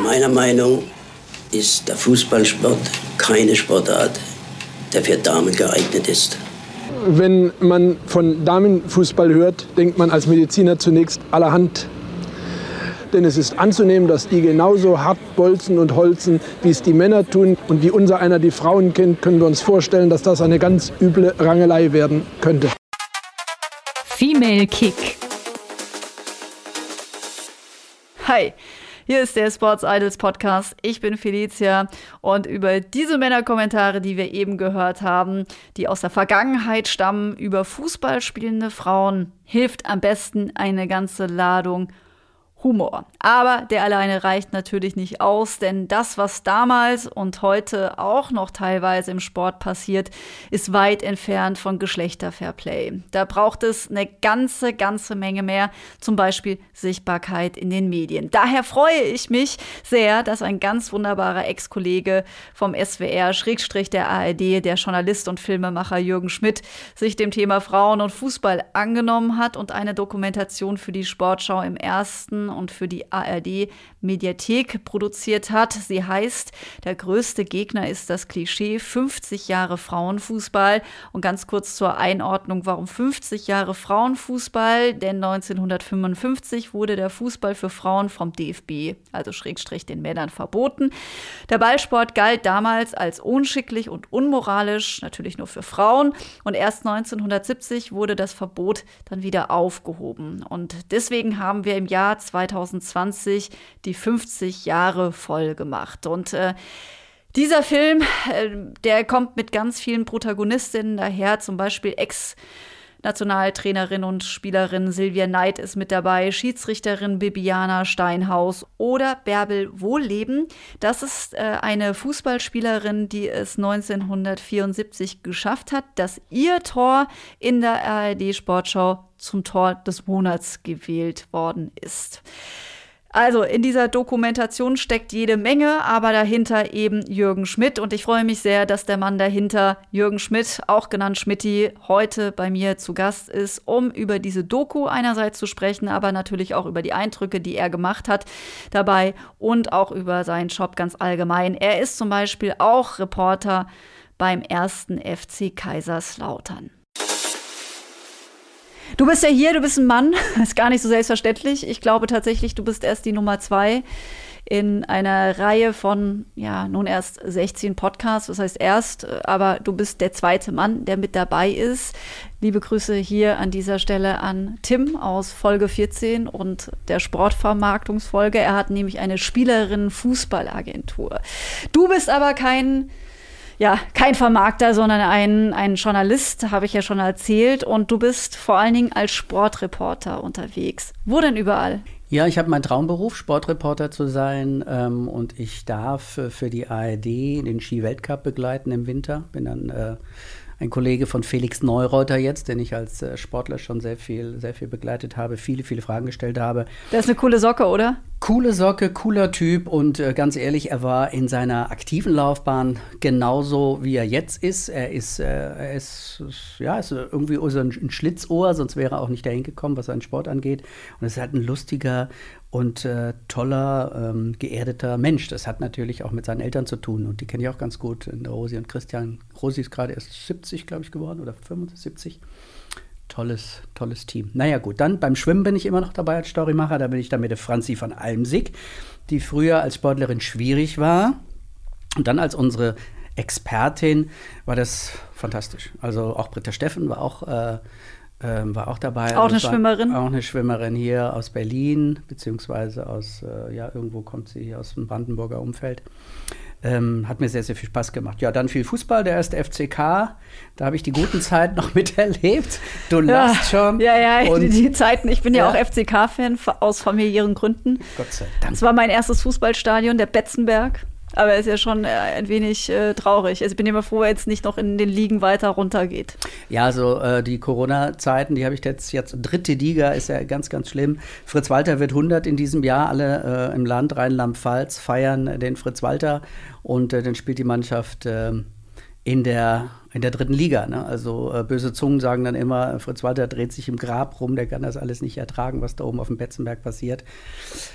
Meiner Meinung ist der Fußballsport keine Sportart, der für Damen geeignet ist. Wenn man von Damenfußball hört, denkt man als Mediziner zunächst allerhand. Denn es ist anzunehmen, dass die genauso hart bolzen und holzen, wie es die Männer tun. Und wie unser einer die Frauen kennt, können wir uns vorstellen, dass das eine ganz üble Rangelei werden könnte. Female Kick. Hi. Hier ist der Sports Idols Podcast. Ich bin Felicia und über diese Männerkommentare, die wir eben gehört haben, die aus der Vergangenheit stammen, über Fußball spielende Frauen, hilft am besten eine ganze Ladung Humor. Aber der alleine reicht natürlich nicht aus, denn das, was damals und heute auch noch teilweise im Sport passiert, ist weit entfernt von Geschlechterfairplay. Da braucht es eine ganze, ganze Menge mehr, zum Beispiel Sichtbarkeit in den Medien. Daher freue ich mich sehr, dass ein ganz wunderbarer Ex-Kollege vom SWR, Schrägstrich der ARD, der Journalist und Filmemacher Jürgen Schmidt, sich dem Thema Frauen und Fußball angenommen hat und eine Dokumentation für die Sportschau im ersten und für die ARD Mediathek produziert hat. Sie heißt Der größte Gegner ist das Klischee 50 Jahre Frauenfußball. Und ganz kurz zur Einordnung, warum 50 Jahre Frauenfußball? Denn 1955 wurde der Fußball für Frauen vom DFB, also Schrägstrich den Männern, verboten. Der Ballsport galt damals als unschicklich und unmoralisch, natürlich nur für Frauen. Und erst 1970 wurde das Verbot dann wieder aufgehoben. Und deswegen haben wir im Jahr 2000 2020 die 50 Jahre voll gemacht. Und äh, dieser Film, äh, der kommt mit ganz vielen Protagonistinnen daher, zum Beispiel Ex- Nationaltrainerin und Spielerin Silvia Neid ist mit dabei, Schiedsrichterin Bibiana Steinhaus oder Bärbel Wohlleben. Das ist äh, eine Fußballspielerin, die es 1974 geschafft hat, dass ihr Tor in der ARD Sportschau zum Tor des Monats gewählt worden ist. Also in dieser Dokumentation steckt jede Menge, aber dahinter eben Jürgen Schmidt. Und ich freue mich sehr, dass der Mann dahinter, Jürgen Schmidt, auch genannt Schmidti, heute bei mir zu Gast ist, um über diese Doku einerseits zu sprechen, aber natürlich auch über die Eindrücke, die er gemacht hat dabei und auch über seinen Job ganz allgemein. Er ist zum Beispiel auch Reporter beim ersten FC Kaiserslautern. Du bist ja hier, du bist ein Mann, ist gar nicht so selbstverständlich. Ich glaube tatsächlich, du bist erst die Nummer zwei in einer Reihe von, ja, nun erst 16 Podcasts, das heißt erst, aber du bist der zweite Mann, der mit dabei ist. Liebe Grüße hier an dieser Stelle an Tim aus Folge 14 und der Sportvermarktungsfolge. Er hat nämlich eine Spielerinnen-Fußballagentur. Du bist aber kein ja, kein Vermarkter, sondern ein, ein Journalist, habe ich ja schon erzählt. Und du bist vor allen Dingen als Sportreporter unterwegs. Wo denn überall? Ja, ich habe meinen Traumberuf, Sportreporter zu sein. Ähm, und ich darf äh, für die ARD den Ski-Weltcup begleiten im Winter. Bin dann äh, ein Kollege von Felix Neureuter jetzt, den ich als äh, Sportler schon sehr viel, sehr viel begleitet habe, viele, viele Fragen gestellt habe. Das ist eine coole Socke, oder? Coole Socke, cooler Typ und äh, ganz ehrlich, er war in seiner aktiven Laufbahn genauso wie er jetzt ist. Er ist, äh, er ist ja, ist irgendwie so ein, ein Schlitzohr, sonst wäre er auch nicht dahin gekommen, was seinen Sport angeht. Und es ist halt ein lustiger und äh, toller, ähm, geerdeter Mensch. Das hat natürlich auch mit seinen Eltern zu tun und die kenne ich auch ganz gut. Rosi und Christian. Rosi ist gerade erst 70, glaube ich, geworden oder 75. Tolles, tolles Team. Naja, gut, dann beim Schwimmen bin ich immer noch dabei als Storymacher. Da bin ich dann mit der Franzi von Almsig, die früher als Sportlerin schwierig war. Und dann als unsere Expertin war das fantastisch. Also auch Britta Steffen war auch äh, ähm, war auch dabei. Auch eine Schwimmerin? Auch eine Schwimmerin hier aus Berlin, beziehungsweise aus, äh, ja, irgendwo kommt sie hier aus dem Brandenburger Umfeld. Ähm, hat mir sehr, sehr viel Spaß gemacht. Ja, dann viel Fußball, der erste FCK. Da habe ich die guten Zeiten noch miterlebt. Du lachst schon. Ja, ja, und, die, die, Zeiten. Ich bin ja, ja auch FCK-Fan aus familiären Gründen. Gott sei Dank. Das war mein erstes Fußballstadion, der Betzenberg. Aber er ist ja schon äh, ein wenig äh, traurig. Also ich bin immer froh, wenn es nicht noch in den Ligen weiter runtergeht. Ja, also äh, die Corona-Zeiten, die habe ich jetzt, jetzt dritte Liga, ist ja ganz, ganz schlimm. Fritz Walter wird 100 in diesem Jahr. Alle äh, im Land Rheinland-Pfalz feiern den Fritz Walter und äh, dann spielt die Mannschaft ähm, in der, in der dritten Liga. Ne? Also äh, böse Zungen sagen dann immer, Fritz Walter dreht sich im Grab rum, der kann das alles nicht ertragen, was da oben auf dem Betzenberg passiert.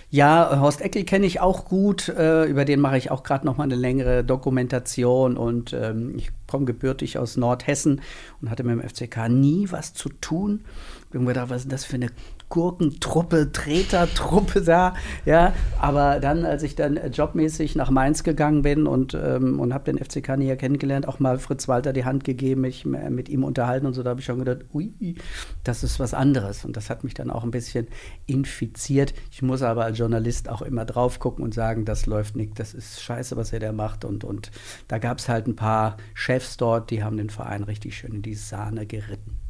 Ja, Horst Eckel kenne ich auch gut, äh, über den mache ich auch gerade noch mal eine längere Dokumentation und ähm, ich komme gebürtig aus Nordhessen und hatte mit dem FCK nie was zu tun. Habe mir gedacht, was ist das für eine Gurkentruppe, Tretertruppe da, ja. Aber dann, als ich dann jobmäßig nach Mainz gegangen bin und, ähm, und habe den FCK näher kennengelernt, auch mal Fritz Walter die Hand gegeben, mich mit ihm unterhalten und so, da habe ich schon gedacht, ui, das ist was anderes. Und das hat mich dann auch ein bisschen infiziert. Ich muss aber als Journalist auch immer drauf gucken und sagen, das läuft nicht, das ist scheiße, was er da macht. Und, und da gab es halt ein paar Chefs dort, die haben den Verein richtig schön in die Sahne geritten.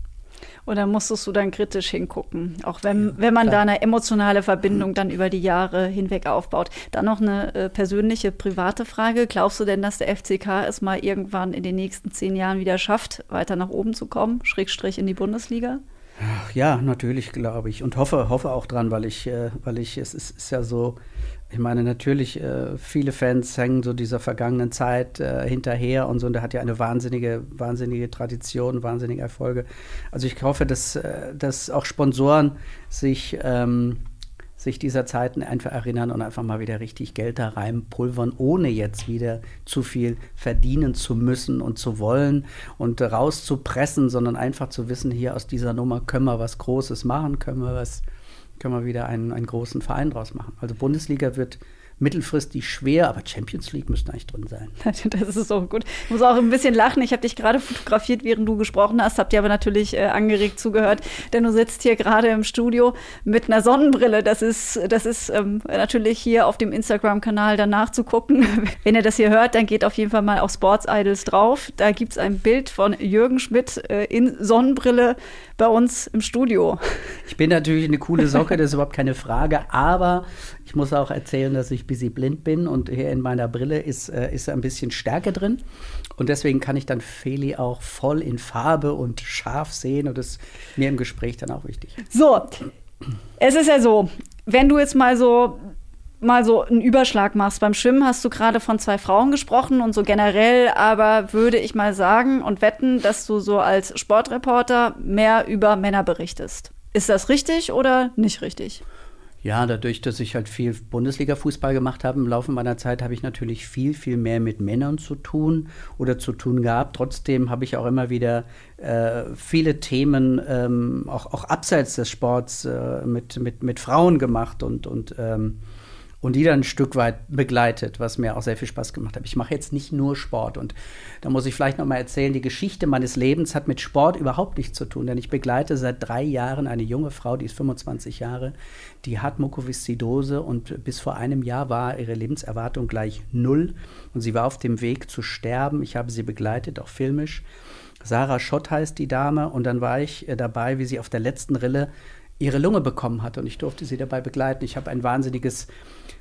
Oder musstest du dann kritisch hingucken? Auch wenn, ja, wenn man klar. da eine emotionale Verbindung dann über die Jahre hinweg aufbaut. Dann noch eine äh, persönliche, private Frage. Glaubst du denn, dass der FCK es mal irgendwann in den nächsten zehn Jahren wieder schafft, weiter nach oben zu kommen, Schrägstrich in die Bundesliga? Ja, natürlich glaube ich und hoffe, hoffe auch dran, weil ich, äh, weil ich, es ist, ist ja so, ich meine, natürlich, äh, viele Fans hängen so dieser vergangenen Zeit äh, hinterher und so. Und der hat ja eine wahnsinnige, wahnsinnige Tradition, wahnsinnige Erfolge. Also ich hoffe, dass, äh, dass auch Sponsoren sich, ähm, sich dieser Zeiten einfach erinnern und einfach mal wieder richtig Geld da reinpulvern, ohne jetzt wieder zu viel verdienen zu müssen und zu wollen und rauszupressen, sondern einfach zu wissen, hier aus dieser Nummer können wir was Großes machen, können wir was können wir wieder einen, einen großen Verein draus machen. Also Bundesliga wird mittelfristig schwer, aber Champions League müsste eigentlich drin sein. Das ist so gut. Ich muss auch ein bisschen lachen. Ich habe dich gerade fotografiert, während du gesprochen hast, habt ihr aber natürlich äh, angeregt zugehört, denn du sitzt hier gerade im Studio mit einer Sonnenbrille. Das ist, das ist ähm, natürlich hier auf dem Instagram-Kanal danach zu gucken. Wenn ihr das hier hört, dann geht auf jeden Fall mal auf Sports Idols drauf. Da gibt es ein Bild von Jürgen Schmidt äh, in Sonnenbrille bei uns im Studio. Ich bin natürlich eine coole Socke, das ist überhaupt keine Frage, aber ich muss auch erzählen, dass ich bisschen blind bin und hier in meiner Brille ist, äh, ist ein bisschen Stärke drin. Und deswegen kann ich dann Feli auch voll in Farbe und scharf sehen und das ist mir im Gespräch dann auch wichtig. So, es ist ja so, wenn du jetzt mal so mal so einen Überschlag machst. Beim Schwimmen hast du gerade von zwei Frauen gesprochen und so generell, aber würde ich mal sagen und wetten, dass du so als Sportreporter mehr über Männer berichtest. Ist das richtig oder nicht richtig? Ja, dadurch, dass ich halt viel Bundesliga-Fußball gemacht habe im Laufe meiner Zeit, habe ich natürlich viel, viel mehr mit Männern zu tun oder zu tun gehabt. Trotzdem habe ich auch immer wieder äh, viele Themen, ähm, auch, auch abseits des Sports, äh, mit, mit, mit Frauen gemacht und, und ähm, und die dann ein Stück weit begleitet, was mir auch sehr viel Spaß gemacht hat. Ich mache jetzt nicht nur Sport und da muss ich vielleicht noch mal erzählen, die Geschichte meines Lebens hat mit Sport überhaupt nichts zu tun, denn ich begleite seit drei Jahren eine junge Frau, die ist 25 Jahre, die hat Mukoviszidose und bis vor einem Jahr war ihre Lebenserwartung gleich null und sie war auf dem Weg zu sterben. Ich habe sie begleitet, auch filmisch. Sarah Schott heißt die Dame und dann war ich äh, dabei, wie sie auf der letzten Rille ihre Lunge bekommen hat und ich durfte sie dabei begleiten. Ich habe ein wahnsinniges,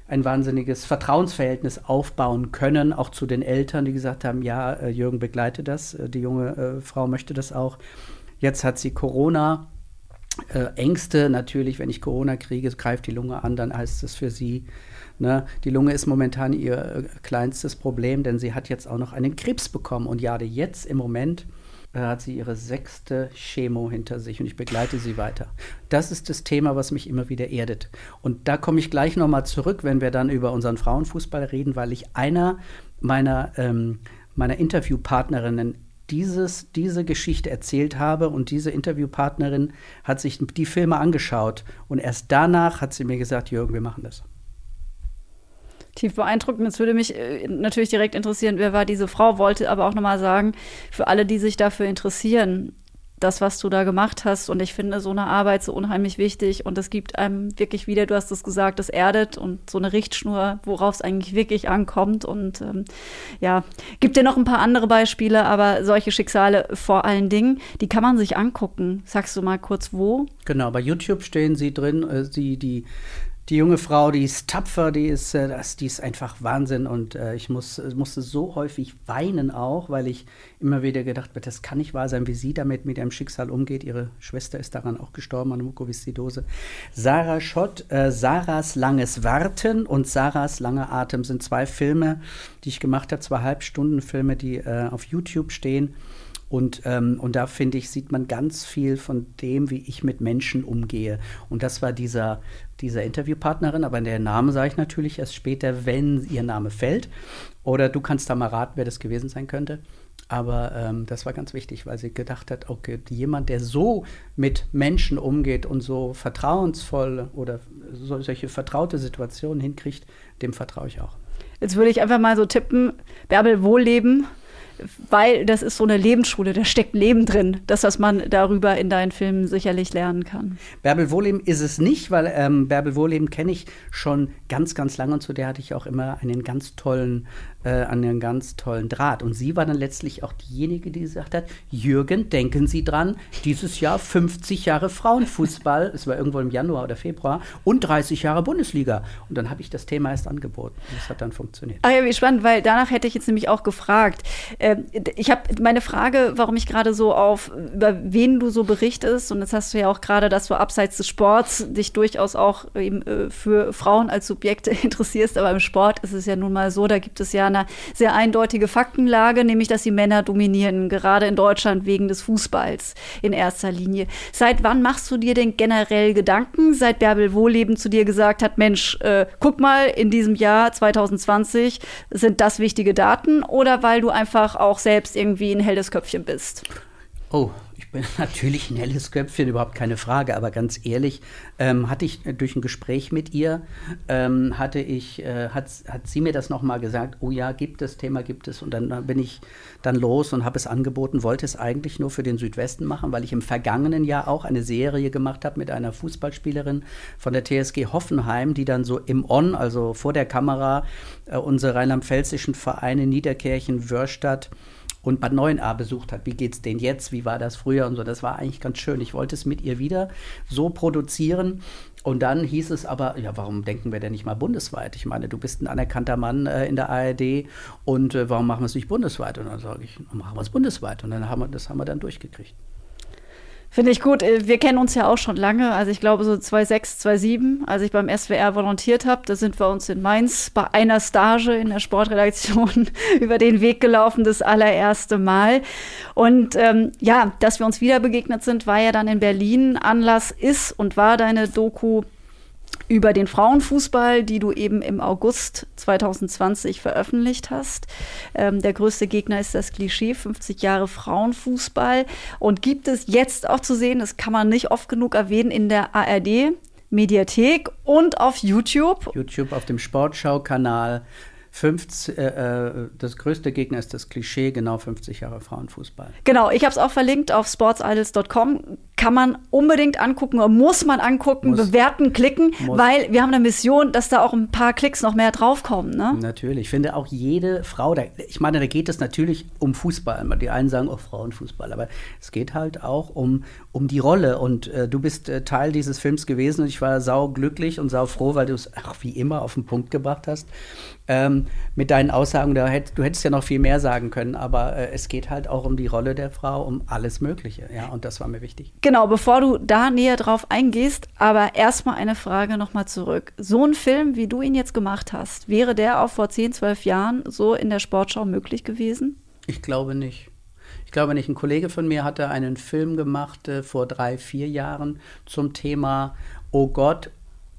ein wahnsinniges Vertrauensverhältnis aufbauen können, auch zu den Eltern, die gesagt haben, ja, äh, Jürgen begleite das, äh, die junge äh, Frau möchte das auch. Jetzt hat sie Corona. Äh, Ängste natürlich, wenn ich Corona kriege, greift die Lunge an, dann heißt es für sie, ne, die Lunge ist momentan ihr äh, kleinstes Problem, denn sie hat jetzt auch noch einen Krebs bekommen und gerade jetzt im Moment hat sie ihre sechste Chemo hinter sich und ich begleite sie weiter. Das ist das Thema, was mich immer wieder erdet. Und da komme ich gleich nochmal zurück, wenn wir dann über unseren Frauenfußball reden, weil ich einer meiner, ähm, meiner Interviewpartnerinnen dieses, diese Geschichte erzählt habe und diese Interviewpartnerin hat sich die Filme angeschaut und erst danach hat sie mir gesagt, Jürgen, wir machen das tief beeindruckend. Es würde mich äh, natürlich direkt interessieren, wer war diese Frau, wollte aber auch nochmal sagen, für alle, die sich dafür interessieren, das, was du da gemacht hast. Und ich finde so eine Arbeit so unheimlich wichtig. Und es gibt einem wirklich wieder, du hast es gesagt, das erdet und so eine Richtschnur, worauf es eigentlich wirklich ankommt. Und ähm, ja, gibt dir noch ein paar andere Beispiele, aber solche Schicksale vor allen Dingen, die kann man sich angucken. Sagst du mal kurz wo? Genau, bei YouTube stehen sie drin, äh, die, die die junge Frau, die ist tapfer, die ist, äh, das, die ist einfach Wahnsinn. Und äh, ich muss, musste so häufig weinen auch, weil ich immer wieder gedacht habe, das kann nicht wahr sein, wie sie damit mit ihrem Schicksal umgeht. Ihre Schwester ist daran auch gestorben an Mukoviszidose. Sarah Schott, äh, Sarahs langes Warten und Sarahs langer Atem sind zwei Filme, die ich gemacht habe, zwei Halbstundenfilme, die äh, auf YouTube stehen. Und, ähm, und da finde ich, sieht man ganz viel von dem, wie ich mit Menschen umgehe. Und das war dieser, dieser Interviewpartnerin, aber der Name sage ich natürlich erst später, wenn ihr Name fällt. Oder du kannst da mal raten, wer das gewesen sein könnte. Aber ähm, das war ganz wichtig, weil sie gedacht hat, okay, jemand, der so mit Menschen umgeht und so vertrauensvoll oder so, solche vertraute Situationen hinkriegt, dem vertraue ich auch. Jetzt würde ich einfach mal so tippen, Bärbel Wohlleben weil das ist so eine Lebensschule, da steckt Leben drin, das, was man darüber in deinen Filmen sicherlich lernen kann. Bärbel Wohleben ist es nicht, weil ähm, Bärbel Wohleben kenne ich schon ganz, ganz lange und zu der hatte ich auch immer einen ganz tollen äh, einen ganz tollen Draht. Und sie war dann letztlich auch diejenige, die gesagt hat, Jürgen, denken Sie dran, dieses Jahr 50 Jahre Frauenfußball, es war irgendwo im Januar oder Februar, und 30 Jahre Bundesliga. Und dann habe ich das Thema erst angeboten. Das hat dann funktioniert. Ah ja, wie spannend, weil danach hätte ich jetzt nämlich auch gefragt. Äh, ich habe meine Frage, warum ich gerade so auf, über wen du so berichtest, und jetzt hast du ja auch gerade, dass du abseits des Sports dich durchaus auch eben äh, für Frauen als Subjekte interessierst, aber im Sport ist es ja nun mal so, da gibt es ja eine eine sehr eindeutige Faktenlage, nämlich dass die Männer dominieren, gerade in Deutschland wegen des Fußballs in erster Linie. Seit wann machst du dir denn generell Gedanken, seit Bärbel Wohleben zu dir gesagt hat, Mensch, äh, guck mal, in diesem Jahr 2020 sind das wichtige Daten oder weil du einfach auch selbst irgendwie ein helles Köpfchen bist? Oh, ich bin natürlich ein helles Köpfchen, überhaupt keine Frage, aber ganz ehrlich, ähm, hatte ich äh, durch ein Gespräch mit ihr, ähm, hatte ich, äh, hat, hat sie mir das nochmal gesagt, oh ja, gibt es, Thema gibt es. Und dann bin ich dann los und habe es angeboten, wollte es eigentlich nur für den Südwesten machen, weil ich im vergangenen Jahr auch eine Serie gemacht habe mit einer Fußballspielerin von der TSG Hoffenheim, die dann so im On, also vor der Kamera, äh, unsere rheinland-pfälzischen Vereine Niederkirchen, Wörstadt, und Bad Neuenahr besucht hat. Wie geht's denen jetzt? Wie war das früher und so? Das war eigentlich ganz schön. Ich wollte es mit ihr wieder so produzieren. Und dann hieß es aber, ja, warum denken wir denn nicht mal bundesweit? Ich meine, du bist ein anerkannter Mann äh, in der ARD und äh, warum machen wir es nicht bundesweit? Und dann sage ich, machen wir es bundesweit. Und dann haben wir, das haben wir dann durchgekriegt. Finde ich gut. Äh, wir kennen uns ja auch schon lange. Also ich glaube so 2006, 2007, als ich beim SWR volontiert habe, da sind wir uns in Mainz bei einer Stage in der Sportredaktion über den Weg gelaufen, das allererste Mal. Und ähm, ja, dass wir uns wieder begegnet sind, war ja dann in Berlin. Anlass ist und war deine Doku über den Frauenfußball, die du eben im August 2020 veröffentlicht hast. Ähm, der größte Gegner ist das Klischee, 50 Jahre Frauenfußball. Und gibt es jetzt auch zu sehen, das kann man nicht oft genug erwähnen, in der ARD. Mediathek und auf YouTube. YouTube auf dem Sportschau-Kanal 50, äh, äh, das größte Gegner ist das Klischee, genau 50 Jahre Frauenfußball. Genau, ich habe es auch verlinkt auf sportsidols.com. Kann man unbedingt angucken, muss man angucken, muss, bewerten, klicken, muss. weil wir haben eine Mission, dass da auch ein paar Klicks noch mehr draufkommen. Ne? Natürlich. Ich finde auch jede Frau, da, ich meine, da geht es natürlich um Fußball. Die einen sagen, oh, Frauenfußball, aber es geht halt auch um, um die Rolle. Und äh, du bist äh, Teil dieses Films gewesen und ich war sau glücklich und sau froh, weil du es wie immer auf den Punkt gebracht hast ähm, mit deinen Aussagen. Da hätt, du hättest ja noch viel mehr sagen können, aber äh, es geht halt auch um die Rolle der Frau, um alles Mögliche. Ja, und das war mir wichtig. Genau, bevor du da näher drauf eingehst, aber erstmal eine Frage nochmal zurück. So ein Film, wie du ihn jetzt gemacht hast, wäre der auch vor 10, 12 Jahren so in der Sportschau möglich gewesen? Ich glaube nicht. Ich glaube nicht. Ein Kollege von mir hatte einen Film gemacht äh, vor drei, vier Jahren zum Thema Oh Gott,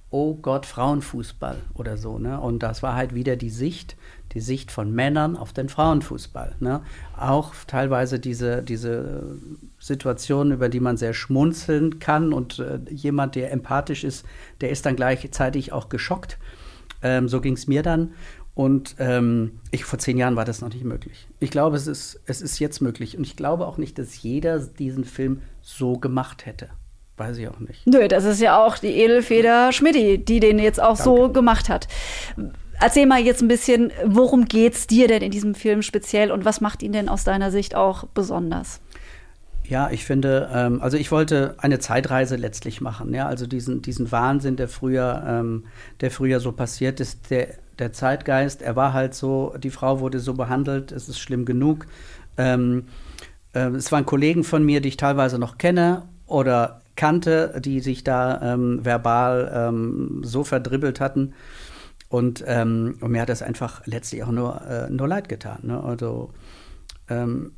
oh Gott, Frauenfußball oder so. Ne? Und das war halt wieder die Sicht, die Sicht von Männern auf den Frauenfußball. Ne? Auch teilweise diese, diese Situationen, über die man sehr schmunzeln kann und äh, jemand, der empathisch ist, der ist dann gleichzeitig auch geschockt. Ähm, so ging es mir dann. Und ähm, ich, vor zehn Jahren war das noch nicht möglich. Ich glaube, es ist, es ist jetzt möglich. Und ich glaube auch nicht, dass jeder diesen Film so gemacht hätte. Weiß ich auch nicht. Nö, das ist ja auch die Edelfeder Schmidti, die den jetzt auch Danke. so gemacht hat. Erzähl mal jetzt ein bisschen, worum geht's dir denn in diesem Film speziell und was macht ihn denn aus deiner Sicht auch besonders? Ja, ich finde, ähm, also ich wollte eine Zeitreise letztlich machen. Ja, also diesen, diesen Wahnsinn, der früher, ähm, der früher so passiert ist, der, der Zeitgeist, er war halt so, die Frau wurde so behandelt, es ist schlimm genug. Ähm, äh, es waren Kollegen von mir, die ich teilweise noch kenne oder kannte, die sich da ähm, verbal ähm, so verdribbelt hatten. Und, ähm, und, mir hat das einfach letztlich auch nur, äh, nur leid getan. Ne? Also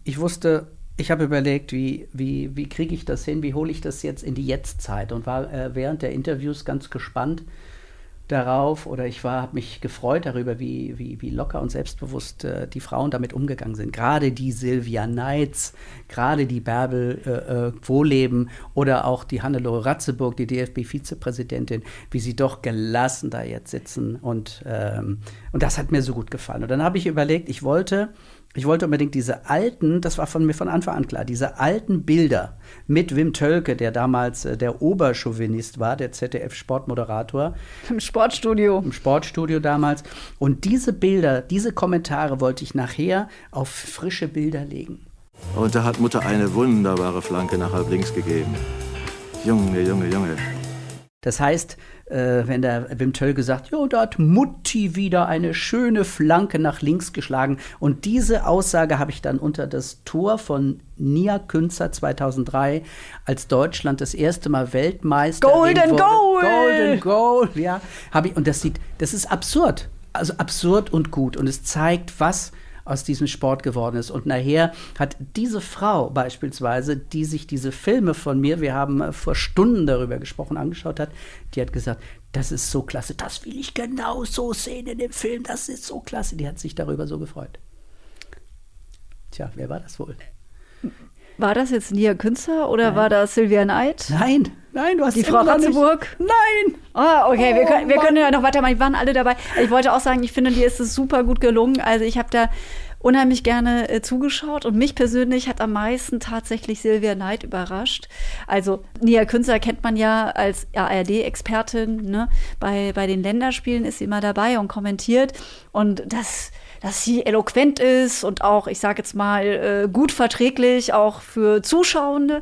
ich wusste, ich habe überlegt, wie, wie, wie kriege ich das hin, wie hole ich das jetzt in die Jetztzeit und war äh, während der Interviews ganz gespannt darauf oder ich war, habe mich gefreut darüber, wie, wie, wie locker und selbstbewusst äh, die Frauen damit umgegangen sind. Gerade die Sylvia Neitz, gerade die Bärbel äh, äh Wohleben oder auch die Hannelore Ratzeburg, die DFB-Vizepräsidentin, wie sie doch gelassen da jetzt sitzen und, ähm, und das hat mir so gut gefallen. Und dann habe ich überlegt, ich wollte ich wollte unbedingt diese alten, das war von mir von Anfang an klar, diese alten Bilder mit Wim Tölke, der damals äh, der Oberchauvinist war, der ZDF-Sportmoderator. Im Sportstudio. Im Sportstudio damals. Und diese Bilder, diese Kommentare wollte ich nachher auf frische Bilder legen. Und da hat Mutter eine wunderbare Flanke nach halb links gegeben. Junge, Junge, Junge. Das heißt, äh, wenn der Wim Tölke sagt, jo, da hat Mutti wieder eine schöne Flanke nach links geschlagen. Und diese Aussage habe ich dann unter das Tor von Nia Künzer 2003, als Deutschland das erste Mal Weltmeister Golden wurde. Goal! Golden Goal, ja. Ich, und das sieht, das ist absurd. Also absurd und gut. Und es zeigt, was aus diesem Sport geworden ist. Und nachher hat diese Frau beispielsweise, die sich diese Filme von mir, wir haben äh, vor Stunden darüber gesprochen, angeschaut hat, die hat gesagt, das ist so klasse, das will ich genau so sehen in dem Film, das ist so klasse. Die hat sich darüber so gefreut. Tja, wer war das wohl? War das jetzt Nia Künzer oder Nein. war das Silvia Neid? Nein, nein, du hast die Frau Ratzeburg. Nein. Oh, okay, oh, wir, können, wir können ja noch weitermachen. Die waren alle dabei. Ich wollte auch sagen, ich finde, dir ist es super gut gelungen. Also ich habe da unheimlich gerne äh, zugeschaut und mich persönlich hat am meisten tatsächlich Silvia Neid überrascht. Also Nia Künzer kennt man ja als ARD-Expertin. Ne? Bei, bei den Länderspielen ist sie immer dabei und kommentiert und das dass sie eloquent ist und auch, ich sage jetzt mal, äh, gut verträglich, auch für Zuschauende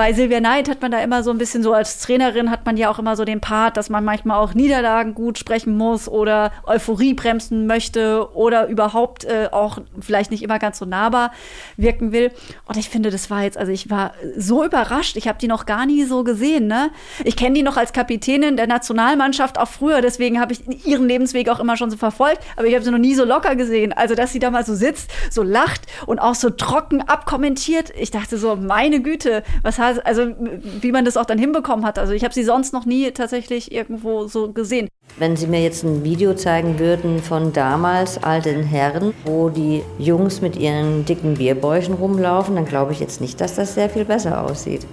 bei Silvia Neid hat man da immer so ein bisschen so als Trainerin hat man ja auch immer so den Part, dass man manchmal auch Niederlagen gut sprechen muss oder Euphorie bremsen möchte oder überhaupt äh, auch vielleicht nicht immer ganz so nahbar wirken will. Und ich finde, das war jetzt, also ich war so überrascht. Ich habe die noch gar nie so gesehen. Ne? Ich kenne die noch als Kapitänin der Nationalmannschaft auch früher, deswegen habe ich ihren Lebensweg auch immer schon so verfolgt. Aber ich habe sie noch nie so locker gesehen. Also, dass sie da mal so sitzt, so lacht und auch so trocken abkommentiert. Ich dachte so, meine Güte, was hat, also wie man das auch dann hinbekommen hat. Also ich habe sie sonst noch nie tatsächlich irgendwo so gesehen. Wenn Sie mir jetzt ein Video zeigen würden von damals alten Herren, wo die Jungs mit ihren dicken Bierbäuchen rumlaufen, dann glaube ich jetzt nicht, dass das sehr viel besser aussieht.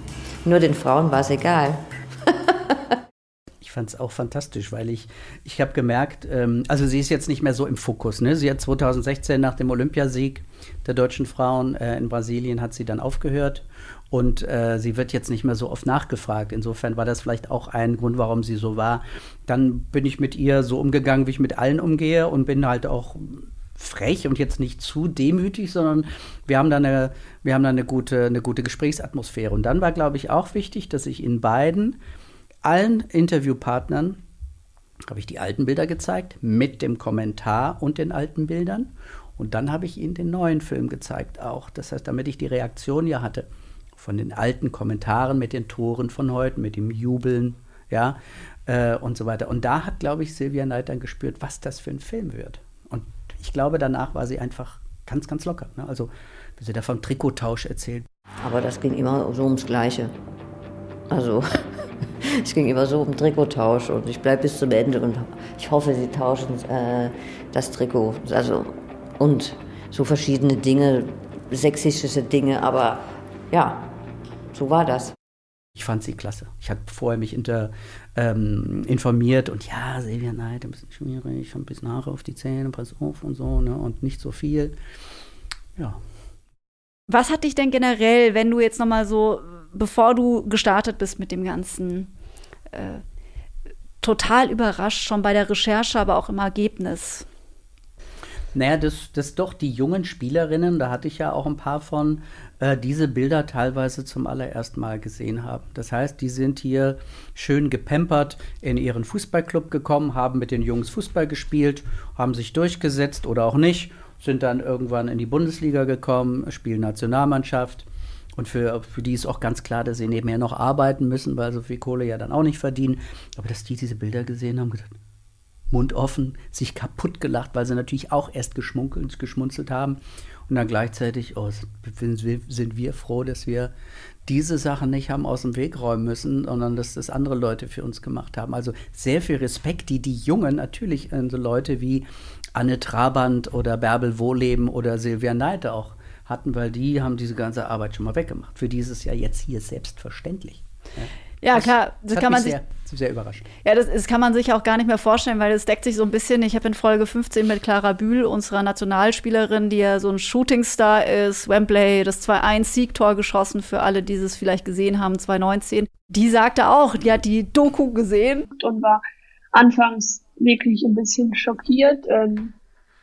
Nur den Frauen war es egal. ich fand es auch fantastisch, weil ich, ich habe gemerkt, ähm, also sie ist jetzt nicht mehr so im Fokus. Ne? Sie hat 2016 nach dem Olympiasieg der deutschen Frauen äh, in Brasilien hat sie dann aufgehört und äh, sie wird jetzt nicht mehr so oft nachgefragt. Insofern war das vielleicht auch ein Grund, warum sie so war. Dann bin ich mit ihr so umgegangen, wie ich mit allen umgehe und bin halt auch frech und jetzt nicht zu demütig, sondern wir haben da eine, wir haben da eine gute, eine gute Gesprächsatmosphäre. Und dann war, glaube ich, auch wichtig, dass ich in beiden, allen Interviewpartnern, habe ich die alten Bilder gezeigt, mit dem Kommentar und den alten Bildern. Und dann habe ich ihnen den neuen Film gezeigt auch. Das heißt, damit ich die Reaktion ja hatte von den alten Kommentaren mit den Toren von heute, mit dem Jubeln, ja, äh, und so weiter. Und da hat, glaube ich, Silvia Neid dann gespürt, was das für ein Film wird. Und ich glaube, danach war sie einfach ganz, ganz locker. Ne? Also, wie sie da vom Trikottausch erzählt. Aber das ging immer so ums Gleiche. Also, es ging immer so um Trikottausch und ich bleibe bis zum Ende und ich hoffe, sie tauschen äh, das Trikot. Also, und so verschiedene Dinge, sexistische Dinge, aber ja, so war das. Ich fand sie klasse. Ich hatte vorher mich inter, ähm, informiert und ja, Silvia Neid, ein bisschen schwierig, ein bisschen Haare auf die Zähne, pass auf und so, ne? Und nicht so viel. Ja. Was hat dich denn generell, wenn du jetzt nochmal so, bevor du gestartet bist mit dem Ganzen, äh, total überrascht, schon bei der Recherche, aber auch im Ergebnis? Naja, das, das doch die jungen Spielerinnen, da hatte ich ja auch ein paar von, äh, diese Bilder teilweise zum allerersten Mal gesehen haben. Das heißt, die sind hier schön gepempert in ihren Fußballclub gekommen, haben mit den Jungs Fußball gespielt, haben sich durchgesetzt oder auch nicht, sind dann irgendwann in die Bundesliga gekommen, spielen Nationalmannschaft. Und für, für die ist auch ganz klar, dass sie nebenher noch arbeiten müssen, weil so viel Kohle ja dann auch nicht verdienen. Aber dass die diese Bilder gesehen haben, gedacht, Mund offen, sich kaputt gelacht, weil sie natürlich auch erst geschmunkelt, geschmunzelt haben. Und dann gleichzeitig oh, sind wir froh, dass wir diese Sachen nicht haben aus dem Weg räumen müssen, sondern dass das andere Leute für uns gemacht haben. Also sehr viel Respekt, die die Jungen, natürlich äh, so Leute wie Anne Trabant oder Bärbel Wohleben oder Silvia Neid auch hatten, weil die haben diese ganze Arbeit schon mal weggemacht. Für dieses Jahr jetzt hier selbstverständlich. Ja. Ja, das, klar, das, das kann man sich sehr, sehr überrascht. Ja, das, das, kann man sich auch gar nicht mehr vorstellen, weil es deckt sich so ein bisschen. Ich habe in Folge 15 mit Clara Bühl, unserer Nationalspielerin, die ja so ein Shootingstar ist, Wembley, das 2-1-Siegtor geschossen für alle, die es vielleicht gesehen haben, 2019. Die sagte auch, die hat die Doku gesehen und war anfangs wirklich ein bisschen schockiert ähm,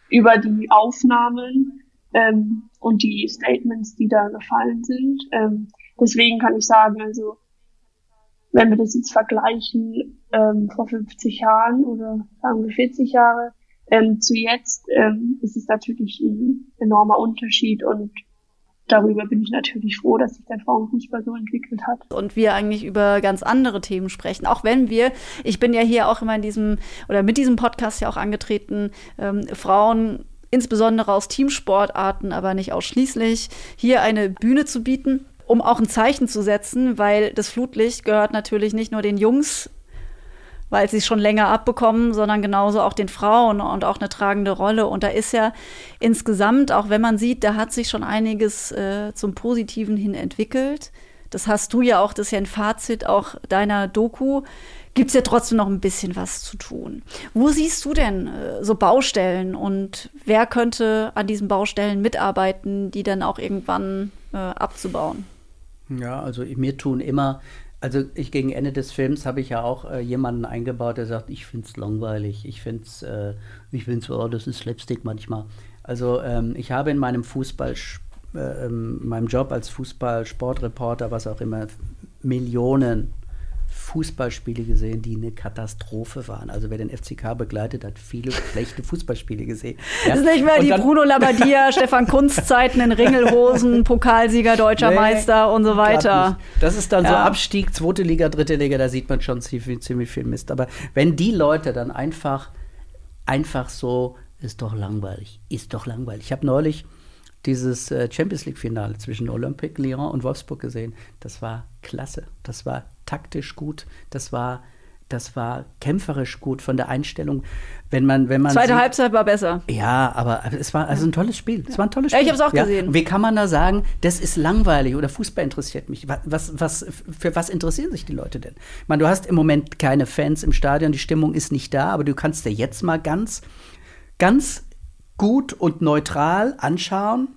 über die Aufnahmen ähm, und die Statements, die da gefallen sind. Ähm, deswegen kann ich sagen, also wenn wir das jetzt vergleichen ähm, vor 50 Jahren oder sagen wir 40 Jahre ähm, zu jetzt, ähm, ist es natürlich ein enormer Unterschied und darüber bin ich natürlich froh, dass sich der Frauenfußball so entwickelt hat. Und wir eigentlich über ganz andere Themen sprechen. Auch wenn wir, ich bin ja hier auch immer in diesem, oder mit diesem Podcast ja auch angetreten, ähm, Frauen insbesondere aus Teamsportarten, aber nicht ausschließlich, hier eine Bühne zu bieten um auch ein Zeichen zu setzen, weil das Flutlicht gehört natürlich nicht nur den Jungs, weil sie es schon länger abbekommen, sondern genauso auch den Frauen und auch eine tragende Rolle. Und da ist ja insgesamt, auch wenn man sieht, da hat sich schon einiges äh, zum Positiven hin entwickelt. Das hast du ja auch, das ist ja ein Fazit auch deiner Doku. Gibt es ja trotzdem noch ein bisschen was zu tun. Wo siehst du denn äh, so Baustellen und wer könnte an diesen Baustellen mitarbeiten, die dann auch irgendwann äh, abzubauen? Ja, also mir tun immer, also ich gegen Ende des Films habe ich ja auch äh, jemanden eingebaut, der sagt, ich finde es langweilig, ich finde es, äh, ich finde oh, das ist Slapstick manchmal. Also ähm, ich habe in meinem Fußball, äh, ähm, meinem Job als Fußball-Sportreporter, was auch immer, Millionen Fußballspiele gesehen, die eine Katastrophe waren. Also wer den FCK begleitet, hat viele schlechte Fußballspiele gesehen. Ja? Das ist nicht mehr und die dann, Bruno Labbadia, Stefan Kunz Zeiten in Ringelhosen, Pokalsieger, deutscher nee, Meister und so weiter. Das ist dann ja. so Abstieg, zweite Liga, dritte Liga, da sieht man schon ziemlich, ziemlich viel Mist. Aber wenn die Leute dann einfach, einfach so, ist doch langweilig, ist doch langweilig. Ich habe neulich dieses äh, Champions League-Finale zwischen Olympique Lyon und Wolfsburg gesehen. Das war klasse. Das war taktisch gut. Das war, das war kämpferisch gut von der Einstellung. Wenn man, wenn man Zweite sieht, Halbzeit war besser. Ja, aber es war also ein tolles Spiel. Es war ein tolles Spiel. Ja, ich habe es auch gesehen. Und wie kann man da sagen, das ist langweilig oder Fußball interessiert mich? Was, was, für was interessieren sich die Leute denn? Ich meine, du hast im Moment keine Fans im Stadion, die Stimmung ist nicht da, aber du kannst dir jetzt mal ganz, ganz gut und neutral anschauen,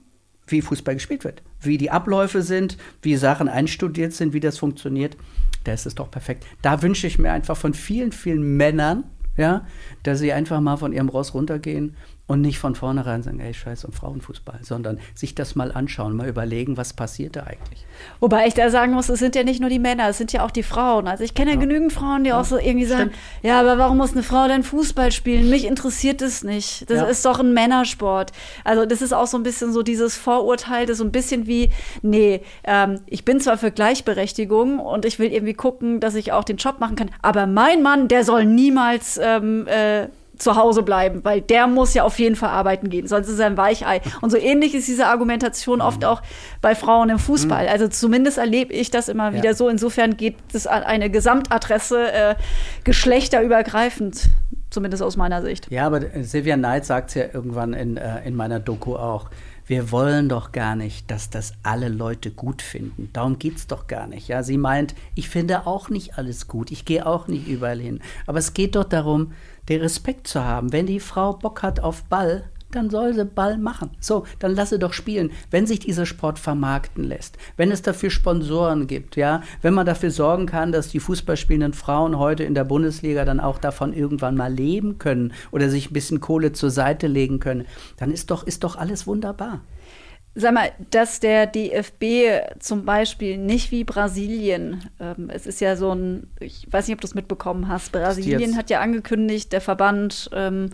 wie Fußball gespielt wird, wie die Abläufe sind, wie Sachen einstudiert sind, wie das funktioniert. Da ist es doch perfekt. Da wünsche ich mir einfach von vielen, vielen Männern, ja, dass sie einfach mal von ihrem Ross runtergehen und nicht von vornherein sagen, ey, scheiß um Frauenfußball, sondern sich das mal anschauen, mal überlegen, was passiert da eigentlich. Wobei ich da sagen muss, es sind ja nicht nur die Männer, es sind ja auch die Frauen. Also ich kenne ja, ja genügend Frauen, die ja. auch so irgendwie sagen, ja, aber warum muss eine Frau denn Fußball spielen? Mich interessiert es nicht. Das ja. ist doch ein Männersport. Also das ist auch so ein bisschen so dieses Vorurteil, das so ein bisschen wie, nee, ähm, ich bin zwar für Gleichberechtigung und ich will irgendwie gucken, dass ich auch den Job machen kann, aber mein Mann, der soll niemals ähm, äh, zu Hause bleiben, weil der muss ja auf jeden Fall arbeiten gehen, sonst ist er ein Weichei. Und so ähnlich ist diese Argumentation oft auch bei Frauen im Fußball. Mhm. Also zumindest erlebe ich das immer wieder ja. so. Insofern geht es an eine Gesamtadresse äh, geschlechterübergreifend, zumindest aus meiner Sicht. Ja, aber Silvia Knight sagt es ja irgendwann in, äh, in meiner Doku auch. wir wollen doch gar nicht, dass das alle Leute gut finden. Darum geht es doch gar nicht. Ja, sie meint, ich finde auch nicht alles gut, ich gehe auch nicht überall hin. Aber es geht doch darum, den Respekt zu haben. Wenn die Frau Bock hat auf Ball, dann soll sie Ball machen. So, dann lasse doch spielen, wenn sich dieser Sport vermarkten lässt, wenn es dafür Sponsoren gibt, ja, wenn man dafür sorgen kann, dass die Fußballspielenden Frauen heute in der Bundesliga dann auch davon irgendwann mal leben können oder sich ein bisschen Kohle zur Seite legen können, dann ist doch, ist doch alles wunderbar. Sag mal, dass der DFB zum Beispiel nicht wie Brasilien, ähm, es ist ja so ein, ich weiß nicht, ob du es mitbekommen hast, Brasilien hat ja angekündigt, der Verband ähm,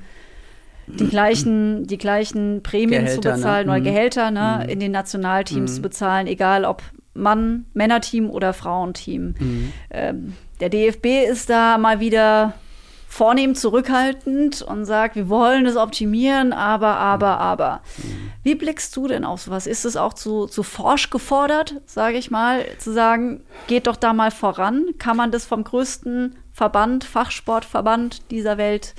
die gleichen, die gleichen Prämien Gehälter, zu ne? bezahlen ne? oder mhm. Gehälter ne, mhm. in den Nationalteams mhm. zu bezahlen, egal ob Mann, Männerteam oder Frauenteam. Mhm. Ähm, der DFB ist da mal wieder vornehm zurückhaltend und sagt, wir wollen es optimieren, aber, aber, aber. Mhm. Wie blickst du denn auf sowas? Ist es auch zu, zu forsch gefordert, sage ich mal, zu sagen, geht doch da mal voran? Kann man das vom größten Verband, Fachsportverband dieser Welt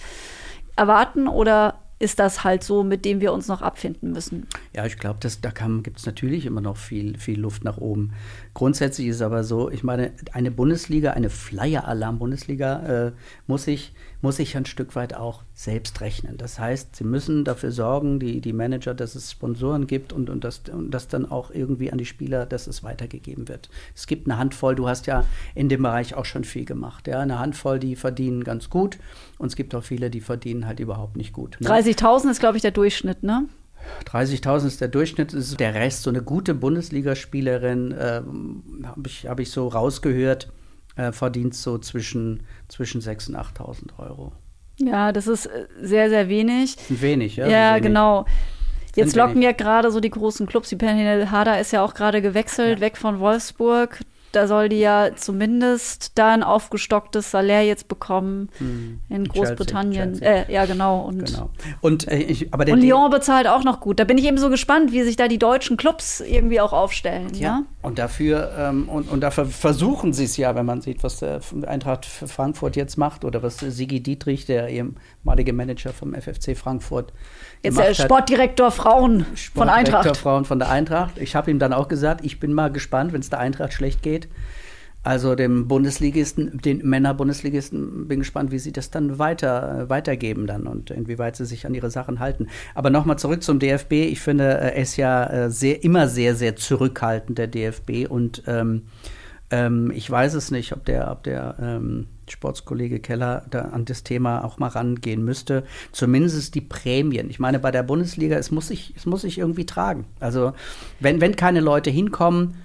erwarten oder ist das halt so, mit dem wir uns noch abfinden müssen? Ja, ich glaube, da gibt es natürlich immer noch viel, viel Luft nach oben. Grundsätzlich ist es aber so, ich meine, eine Bundesliga, eine Flyer-Alarm-Bundesliga äh, muss ich muss sich ein Stück weit auch selbst rechnen. Das heißt, sie müssen dafür sorgen, die, die Manager, dass es Sponsoren gibt und, und, das, und das dann auch irgendwie an die Spieler, dass es weitergegeben wird. Es gibt eine Handvoll, du hast ja in dem Bereich auch schon viel gemacht. Ja? Eine Handvoll, die verdienen ganz gut und es gibt auch viele, die verdienen halt überhaupt nicht gut. Ne? 30.000 ist, glaube ich, der Durchschnitt, ne? 30.000 ist der Durchschnitt, ist der Rest so eine gute Bundesligaspielerin, äh, habe ich, hab ich so rausgehört, äh, verdient so zwischen, zwischen 6.000 und 8.000 Euro. Ja, das ist äh, sehr, sehr wenig. Wenig, ja. Ja, wenig. genau. Jetzt locken ja gerade so die großen Clubs. Die Penny Harder ist ja auch gerade gewechselt, ja. weg von Wolfsburg da soll die ja zumindest da ein aufgestocktes Salär jetzt bekommen hm. in Großbritannien. Chelsea, Chelsea. Äh, ja, genau. Und, genau. Und, äh, ich, aber und Lyon bezahlt auch noch gut. Da bin ich eben so gespannt, wie sich da die deutschen Clubs irgendwie auch aufstellen. Ja. ja? Und dafür ähm, und, und dafür versuchen sie es ja, wenn man sieht, was der Eintracht Frankfurt jetzt macht oder was Sigi Dietrich, der ehemalige Manager vom FFC Frankfurt, Jetzt der Sportdirektor Frauen Sportdirektor von Eintracht. Sportdirektor Frauen von der Eintracht. Ich habe ihm dann auch gesagt, ich bin mal gespannt, wenn es der Eintracht schlecht geht. Also dem Bundesligisten, den Männer-Bundesligisten, bin gespannt, wie sie das dann weiter, äh, weitergeben dann und inwieweit sie sich an ihre Sachen halten. Aber nochmal zurück zum DFB. Ich finde, äh, er ist ja äh, sehr, immer sehr, sehr zurückhaltend, der DFB. Und ähm, ähm, ich weiß es nicht, ob der, ob der ähm, Sportskollege Keller da an das Thema auch mal rangehen müsste. Zumindest die Prämien. Ich meine, bei der Bundesliga, es muss sich, es muss sich irgendwie tragen. Also, wenn, wenn keine Leute hinkommen,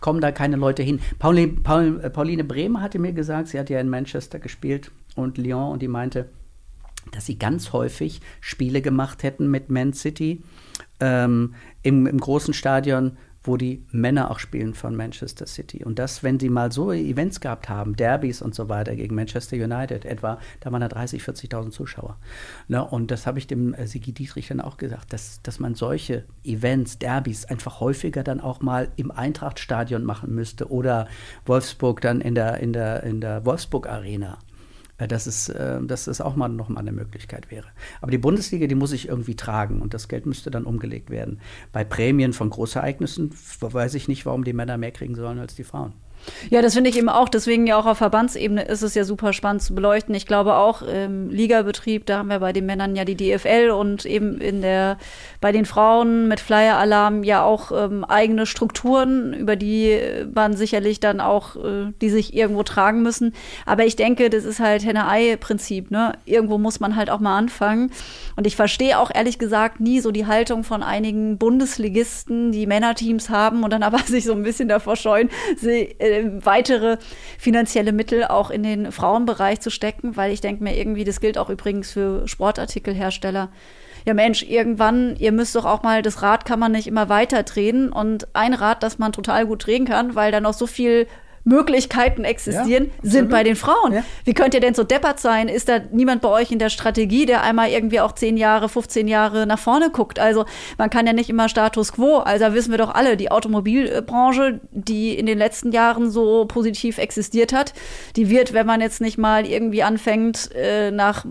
kommen da keine Leute hin. Pauli, Paul, äh, Pauline Bremer hatte mir gesagt, sie hat ja in Manchester gespielt und Lyon und die meinte, dass sie ganz häufig Spiele gemacht hätten mit Man City ähm, im, im großen Stadion wo die Männer auch spielen von Manchester City. Und das, wenn sie mal so Events gehabt haben, Derbys und so weiter gegen Manchester United etwa, da waren da 30, 40.000 Zuschauer. Ne? Und das habe ich dem äh, Sigi Dietrich dann auch gesagt, dass, dass man solche Events, Derbys einfach häufiger dann auch mal im Eintrachtstadion machen müsste oder Wolfsburg dann in der, in der, in der Wolfsburg Arena. Äh, dass es, äh, dass es auch mal noch mal eine Möglichkeit wäre. Aber die Bundesliga, die muss ich irgendwie tragen und das Geld müsste dann umgelegt werden. Bei Prämien von Großereignissen weiß ich nicht, warum die Männer mehr kriegen sollen als die Frauen. Ja, das finde ich eben auch. Deswegen ja auch auf Verbandsebene ist es ja super spannend zu beleuchten. Ich glaube auch im Ligabetrieb, da haben wir bei den Männern ja die DFL und eben in der bei den Frauen mit Flyer-Alarm ja auch ähm, eigene Strukturen, über die man sicherlich dann auch, äh, die sich irgendwo tragen müssen. Aber ich denke, das ist halt Henne-Ei-Prinzip. Ne? Irgendwo muss man halt auch mal anfangen. Und ich verstehe auch ehrlich gesagt nie so die Haltung von einigen Bundesligisten, die Männerteams haben und dann aber sich so ein bisschen davor scheuen, sie äh, weitere finanzielle Mittel auch in den Frauenbereich zu stecken, weil ich denke mir irgendwie, das gilt auch übrigens für Sportartikelhersteller. Ja Mensch, irgendwann, ihr müsst doch auch mal, das Rad kann man nicht immer weiter drehen und ein Rad, das man total gut drehen kann, weil da noch so viel Möglichkeiten existieren, ja, sind bei den Frauen. Ja. Wie könnt ihr denn so deppert sein? Ist da niemand bei euch in der Strategie, der einmal irgendwie auch 10 Jahre, 15 Jahre nach vorne guckt? Also man kann ja nicht immer Status quo. Also wissen wir doch alle, die Automobilbranche, die in den letzten Jahren so positiv existiert hat, die wird, wenn man jetzt nicht mal irgendwie anfängt, äh, nach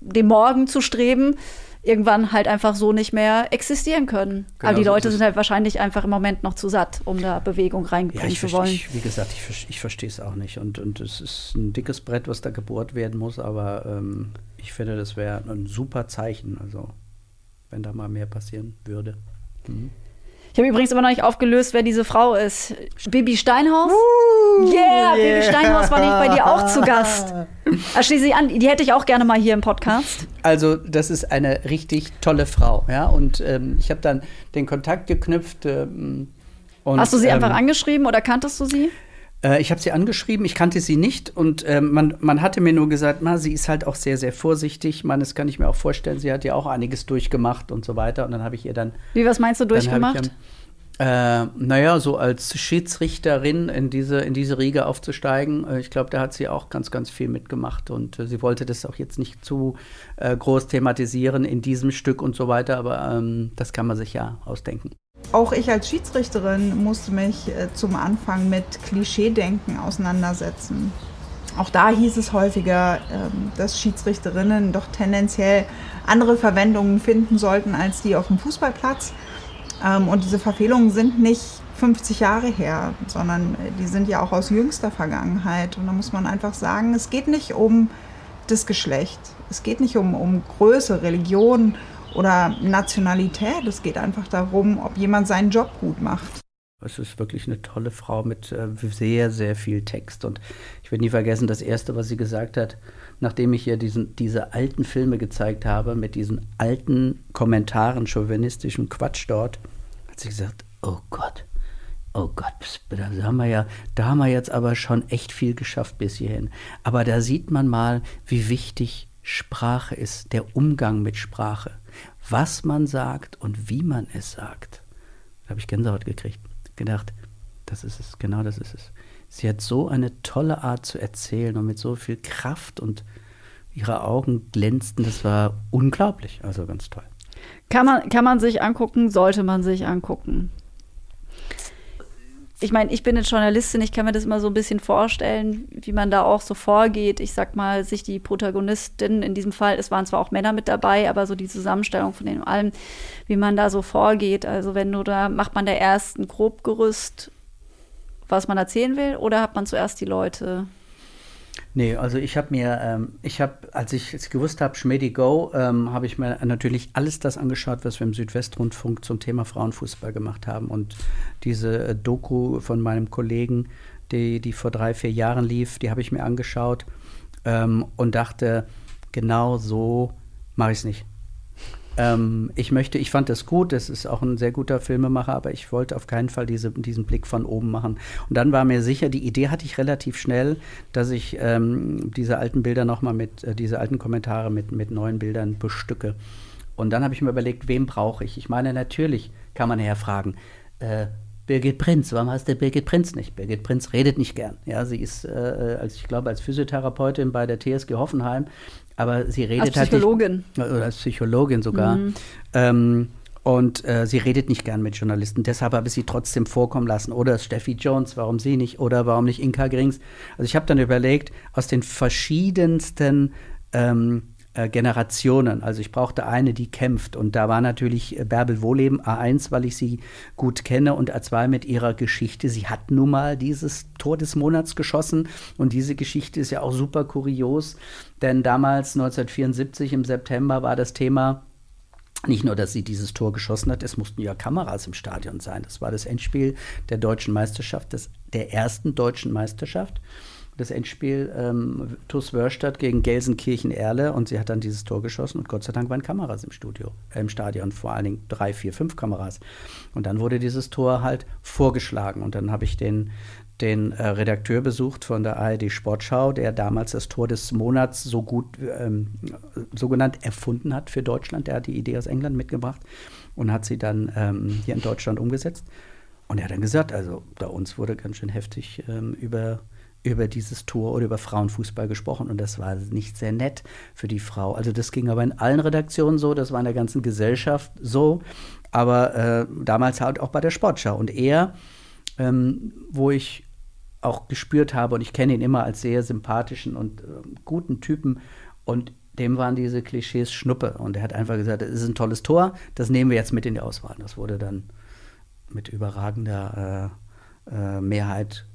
dem Morgen zu streben, irgendwann halt einfach so nicht mehr existieren können. Genau Aber die Leute sind halt wahrscheinlich einfach im Moment noch zu satt, um da Bewegung Ja, reinbringen ich zu wollen. ich, wie gesagt, ich, ich verstehe es auch nicht. Und, und es ist ein dickes Brett, was da gebohrt werden muss, aber ähm, ich finde, das wäre ein super Zeichen, also wenn da mal mehr passieren würde. Mhm. Ich habe übrigens immer noch nicht aufgelöst, wer diese Frau ist. Bibi Steinhaus? yeah, Bibi Steinhaus war nicht bei dir auch zu Gast. Also schließe ich an, die hätte ich auch gerne mal hier im Podcast. Also, das ist eine richtig tolle Frau, ja. Und ähm, ich habe dann den Kontakt geknüpft. Ähm, und, Hast du sie einfach ähm, angeschrieben oder kanntest du sie? Äh, ich habe sie angeschrieben, ich kannte sie nicht und ähm, man, man hatte mir nur gesagt, na, sie ist halt auch sehr, sehr vorsichtig. Man, das kann ich mir auch vorstellen, sie hat ja auch einiges durchgemacht und so weiter. Und dann habe ich ihr dann. Wie, was meinst du, durchgemacht? Äh, naja, so als Schiedsrichterin in diese, in diese Riege aufzusteigen, äh, ich glaube, da hat sie auch ganz, ganz viel mitgemacht und äh, sie wollte das auch jetzt nicht zu äh, groß thematisieren in diesem Stück und so weiter, aber ähm, das kann man sich ja ausdenken. Auch ich als Schiedsrichterin musste mich äh, zum Anfang mit Klischeedenken auseinandersetzen. Auch da hieß es häufiger, ähm, dass Schiedsrichterinnen doch tendenziell andere Verwendungen finden sollten als die auf dem Fußballplatz. Ähm, und diese Verfehlungen sind nicht 50 Jahre her, sondern äh, die sind ja auch aus jüngster Vergangenheit. Und da muss man einfach sagen, es geht nicht um das Geschlecht. Es geht nicht um, um Größe, Religion oder Nationalität. Es geht einfach darum, ob jemand seinen Job gut macht. Es ist wirklich eine tolle Frau mit äh, sehr, sehr viel Text. Und ich werde nie vergessen, das Erste, was sie gesagt hat, nachdem ich ihr diesen, diese alten Filme gezeigt habe, mit diesen alten Kommentaren, chauvinistischem Quatsch dort, hat sie gesagt, oh Gott, oh Gott, da haben wir ja, da haben wir jetzt aber schon echt viel geschafft bis hierhin. Aber da sieht man mal, wie wichtig Sprache ist, der Umgang mit Sprache, was man sagt und wie man es sagt. Da habe ich Gänsehaut gekriegt gedacht, das ist es, genau das ist es. Sie hat so eine tolle Art zu erzählen und mit so viel Kraft und ihre Augen glänzten, das war unglaublich, also ganz toll. Kann man, kann man sich angucken, sollte man sich angucken. Ich meine, ich bin eine Journalistin, ich kann mir das immer so ein bisschen vorstellen, wie man da auch so vorgeht. Ich sag mal, sich die Protagonistin in diesem Fall, es waren zwar auch Männer mit dabei, aber so die Zusammenstellung von dem allem, wie man da so vorgeht. Also wenn du da, macht man da erst ein Grobgerüst, was man erzählen will, oder hat man zuerst die Leute Nee, also ich habe mir, ähm, ich habe, als ich jetzt gewusst habe, Schmedi Go, ähm, habe ich mir natürlich alles das angeschaut, was wir im Südwestrundfunk zum Thema Frauenfußball gemacht haben. Und diese äh, Doku von meinem Kollegen, die, die vor drei, vier Jahren lief, die habe ich mir angeschaut ähm, und dachte, genau so mache ich es nicht. Ähm, ich möchte, ich fand das gut, das ist auch ein sehr guter Filmemacher, aber ich wollte auf keinen Fall diese, diesen Blick von oben machen. Und dann war mir sicher, die Idee hatte ich relativ schnell, dass ich ähm, diese alten Bilder nochmal mit, äh, diese alten Kommentare mit, mit neuen Bildern bestücke. Und dann habe ich mir überlegt, wem brauche ich? Ich meine, natürlich kann man herfragen, äh, Birgit Prinz, warum heißt der Birgit Prinz nicht? Birgit Prinz redet nicht gern. Ja, sie ist, äh, als ich glaube, als Physiotherapeutin bei der TSG Hoffenheim, aber sie redet Als Psychologin. halt nicht. Oder als Psychologin sogar. Mhm. Ähm, und äh, sie redet nicht gern mit Journalisten. Deshalb habe ich sie trotzdem vorkommen lassen. Oder Steffi Jones, warum sie nicht? Oder warum nicht Inka Grings? Also ich habe dann überlegt, aus den verschiedensten ähm, äh, Generationen. Also ich brauchte eine, die kämpft. Und da war natürlich äh, Bärbel Wohleben A1, weil ich sie gut kenne und A2 mit ihrer Geschichte. Sie hat nun mal dieses Tor des Monats geschossen und diese Geschichte ist ja auch super kurios, denn damals 1974 im September war das Thema nicht nur, dass sie dieses Tor geschossen hat, es mussten ja Kameras im Stadion sein. Das war das Endspiel der deutschen Meisterschaft, des, der ersten deutschen Meisterschaft das Endspiel ähm, TuS Wörstadt gegen Gelsenkirchen-Erle und sie hat dann dieses Tor geschossen und Gott sei Dank waren Kameras im Studio, äh, im Stadion, vor allen Dingen drei, vier, fünf Kameras. Und dann wurde dieses Tor halt vorgeschlagen und dann habe ich den, den äh, Redakteur besucht von der ARD Sportschau, der damals das Tor des Monats so gut ähm, so genannt erfunden hat für Deutschland. Der hat die Idee aus England mitgebracht und hat sie dann ähm, hier in Deutschland umgesetzt. Und er hat dann gesagt, also bei uns wurde ganz schön heftig ähm, über über dieses Tor oder über Frauenfußball gesprochen und das war nicht sehr nett für die Frau. Also das ging aber in allen Redaktionen so, das war in der ganzen Gesellschaft so, aber äh, damals halt auch bei der Sportschau. Und er, ähm, wo ich auch gespürt habe und ich kenne ihn immer als sehr sympathischen und äh, guten Typen und dem waren diese Klischees Schnuppe. Und er hat einfach gesagt, es ist ein tolles Tor, das nehmen wir jetzt mit in die Auswahl. Das wurde dann mit überragender äh, äh, Mehrheit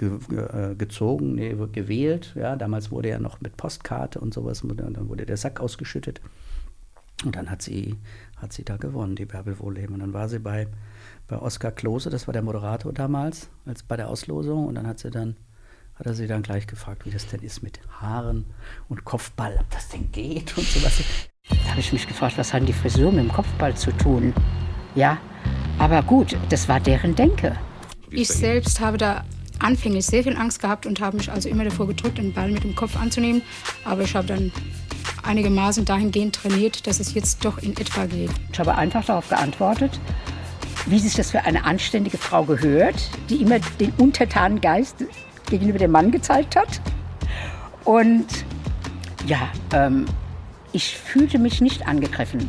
ge ge äh, gezogen, nee, gewählt. Ja, damals wurde er noch mit Postkarte und sowas, und dann wurde der Sack ausgeschüttet. Und dann hat sie, hat sie da gewonnen, die Bärbel Wohleben. Und dann war sie bei, bei Oskar Klose, das war der Moderator damals, als bei der Auslosung. Und dann hat sie dann, hat er sie dann gleich gefragt, wie das denn ist mit Haaren und Kopfball, ob das denn geht und sowas. Da habe ich mich gefragt, was haben die Frisuren mit dem Kopfball zu tun? Ja, aber gut, das war deren Denke. Ich selbst habe da anfänglich sehr viel Angst gehabt und habe mich also immer davor gedrückt, den Ball mit dem Kopf anzunehmen. Aber ich habe dann einigermaßen dahingehend trainiert, dass es jetzt doch in etwa geht. Ich habe einfach darauf geantwortet, wie sich das für eine anständige Frau gehört, die immer den untertanen Geist gegenüber dem Mann gezeigt hat. Und ja, ähm, ich fühlte mich nicht angegriffen.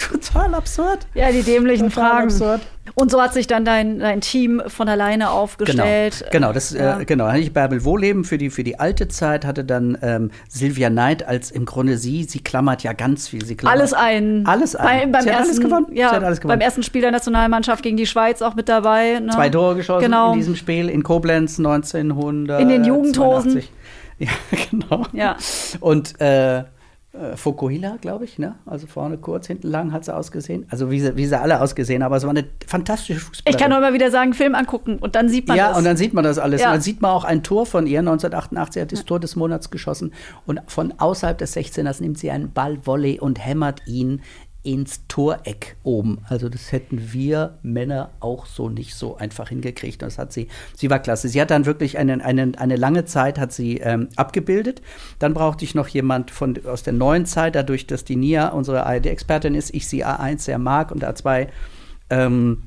Total absurd. Ja, die dämlichen Total Fragen. absurd. Und so hat sich dann dein, dein Team von alleine aufgestellt. Genau, genau, das, Ja. äh, genau. Hatte ich Bärbel Wohleben für die, für die alte Zeit, hatte dann ähm, Sylvia Knight als im Grunde sie, sie klammert ja ganz viel. Sie klammert Alles ein. Alles ein. Bei, beim sie hat ersten, alles gewonnen. Ja, sie hat alles gewonnen. beim ersten Spiel der Nationalmannschaft gegen die Schweiz auch mit dabei. Ne? Zwei Tore geschossen genau. in diesem Spiel in Koblenz 1900. In den Jugendhosen. Ja, genau. Ja. Und äh, äh, Fokuhila, glaube ich, ne? Also vorne kurz, hinten lang hat sie ausgesehen. Also wie sie, wie sie alle ausgesehen, aber es war eine fantastische Fußballerin. Ich kann nur immer wieder sagen, Film angucken und dann sieht man ja, das. und dann sieht man das alles. Ja. Und dann sieht man auch ein Tor von ihr. 1988 hat das Tor des Monats geschossen. Und von außerhalb des 16ers nimmt sie einen Ball Volley und hämmert ihn ins Toreck oben. Also das hätten wir Männer auch so nicht so einfach hingekriegt. Das hat sie, sie war klasse. Sie hat dann wirklich eine, eine, eine lange Zeit hat sie ähm, abgebildet. Dann brauchte ich noch jemand von, aus der neuen Zeit, dadurch, dass die Nia unsere ARD-Expertin ist, ich sie A1 sehr mag und A2 ähm,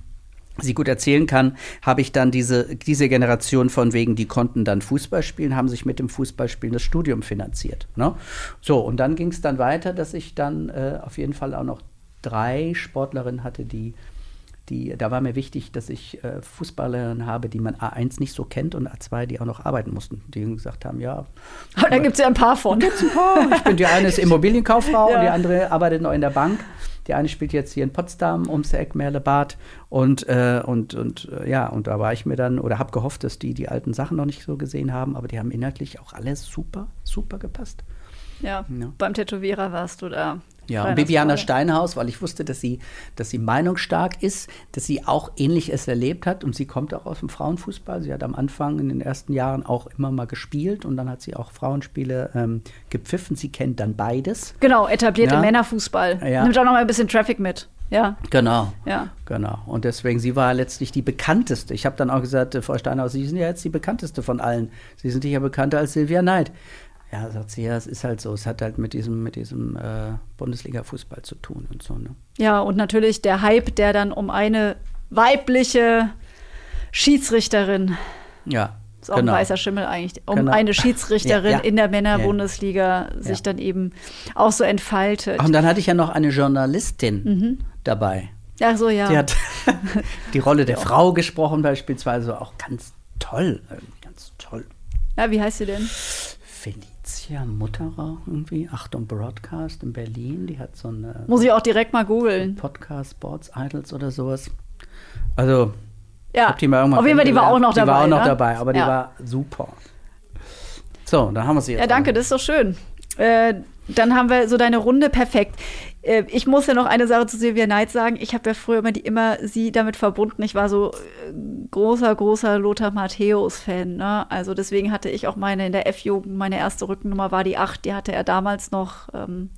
sie gut erzählen kann, habe ich dann diese, diese Generation von wegen, die konnten dann Fußball spielen, haben sich mit dem Fußballspielen das Studium finanziert. Ne? So, und dann ging es dann weiter, dass ich dann äh, auf jeden Fall auch noch drei Sportlerinnen hatte, die, die, da war mir wichtig, dass ich äh, Fußballerinnen habe, die man A1 nicht so kennt und A2, die auch noch arbeiten mussten, die gesagt haben, ja, Aber da gibt es ja ein paar von. ich bin die eine ist Immobilienkauffrau Ja. und die andere arbeitet noch in der Bank. Die eine spielt jetzt hier in Potsdam ums Eck Merlebad und äh, und und äh, ja und da war ich mir dann oder habe gehofft, dass die die alten Sachen noch nicht so gesehen haben, aber die haben inhaltlich auch alles super super gepasst. Ja, Ja. beim Tätowierer warst du da. Ja, und Bibiana. Steinhaus, weil ich wusste, dass sie, dass sie meinungsstark ist, dass sie auch Ähnliches erlebt hat und sie kommt auch aus dem Frauenfußball. Sie hat am Anfang in den ersten Jahren auch immer mal gespielt und dann hat sie auch Frauenspiele ähm, gepfiffen. Sie kennt dann beides. Genau, etablierte Ja. Männerfußball. Ja. Nimmt auch noch mal ein bisschen Traffic mit. Ja. Genau. Ja. Genau. Und deswegen, sie war letztlich die bekannteste. Ich habe dann auch gesagt, äh, Frau Steinhaus, Sie sind ja jetzt die bekannteste von allen. Sie sind ja bekannter als Silvia Neid. Ja, sagt sie, ja, es ist halt so. Es hat halt mit diesem, mit diesem äh, Bundesliga-Fußball zu tun und so. Ne? Ja, und natürlich der Hype, der dann um eine weibliche Schiedsrichterin, Ja. ist auch ein weißer Schimmel eigentlich, um Genau. eine Schiedsrichterin Ja, ja. in der Männerbundesliga ja. sich dann eben auch so entfaltet. Ach, und dann hatte ich ja noch eine Journalistin Mhm. dabei. Ach so, ja. Die hat die Rolle der Frau gesprochen, beispielsweise auch ganz toll. Ganz toll. ja, wie heißt sie denn? Felicia Mutterer irgendwie, Achtung Broadcast in Berlin, die hat so eine Muss ich auch direkt mal googeln. Podcast Sports Idols oder sowas. Also, Ja, hab die mal irgendwann auf jeden Fall, die war auch noch kennengelernt. dabei. Die war auch noch ne? dabei, aber die ja. war super. So, dann haben wir sie jetzt. Ja, danke, das ist doch schön. Äh, dann haben wir so deine Runde perfekt. Äh, ich muss ja noch eine Sache zu Silvia Neid sagen. Ich habe ja früher immer, die, immer sie damit verbunden. Ich war so äh, großer, großer Lothar Matthäus-Fan. Ne? Also deswegen hatte ich auch meine in der F-Jugend, meine erste Rückennummer war die 8. Die hatte er damals noch. Ähm,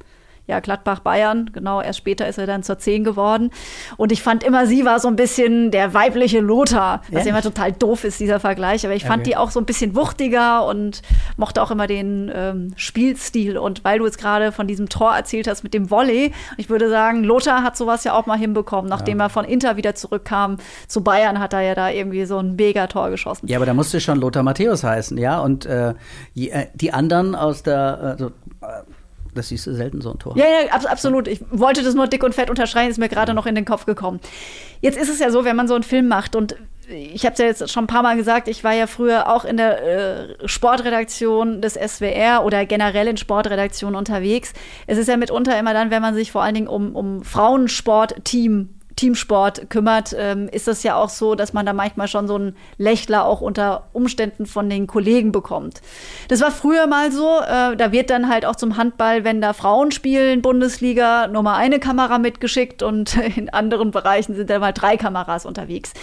ja, Gladbach Bayern, genau, erst später ist er dann zur 10 geworden. Und ich fand immer, sie war so ein bisschen der weibliche Lothar, was Ja. immer total doof ist, dieser Vergleich. Aber ich fand Okay. die auch so ein bisschen wuchtiger und mochte auch immer den ähm, Spielstil. Und weil du jetzt gerade von diesem Tor erzählt hast mit dem Volley, ich würde sagen, Lothar hat sowas ja auch mal hinbekommen. Nachdem er von Inter wieder zurückkam zu Bayern, hat er ja da irgendwie so ein Megator geschossen. Ja, aber da musste schon Lothar Matthäus heißen, ja. Und äh, je- äh, die anderen aus der, also, äh, das siehst du selten so ein Tor. Ja, ja, abs absolut. Ich wollte das nur dick und fett unterschreiben, ist mir gerade noch in den Kopf gekommen. Jetzt ist es ja so, wenn man so einen Film macht und ich habe es ja jetzt schon ein paar Mal gesagt, ich war ja früher auch in der äh, Sportredaktion des SWR oder generell in Sportredaktionen unterwegs. Es ist ja mitunter immer dann, wenn man sich vor allen Dingen um, um Frauensport-Team Teamsport kümmert, ähm, ist es ja auch so, dass man da manchmal schon so einen Lächler auch unter Umständen von den Kollegen bekommt. Das war früher mal so. Äh, da wird dann halt auch zum Handball, wenn da Frauen spielen, Bundesliga, nur mal eine Kamera mitgeschickt und in anderen Bereichen sind da mal drei Kameras unterwegs.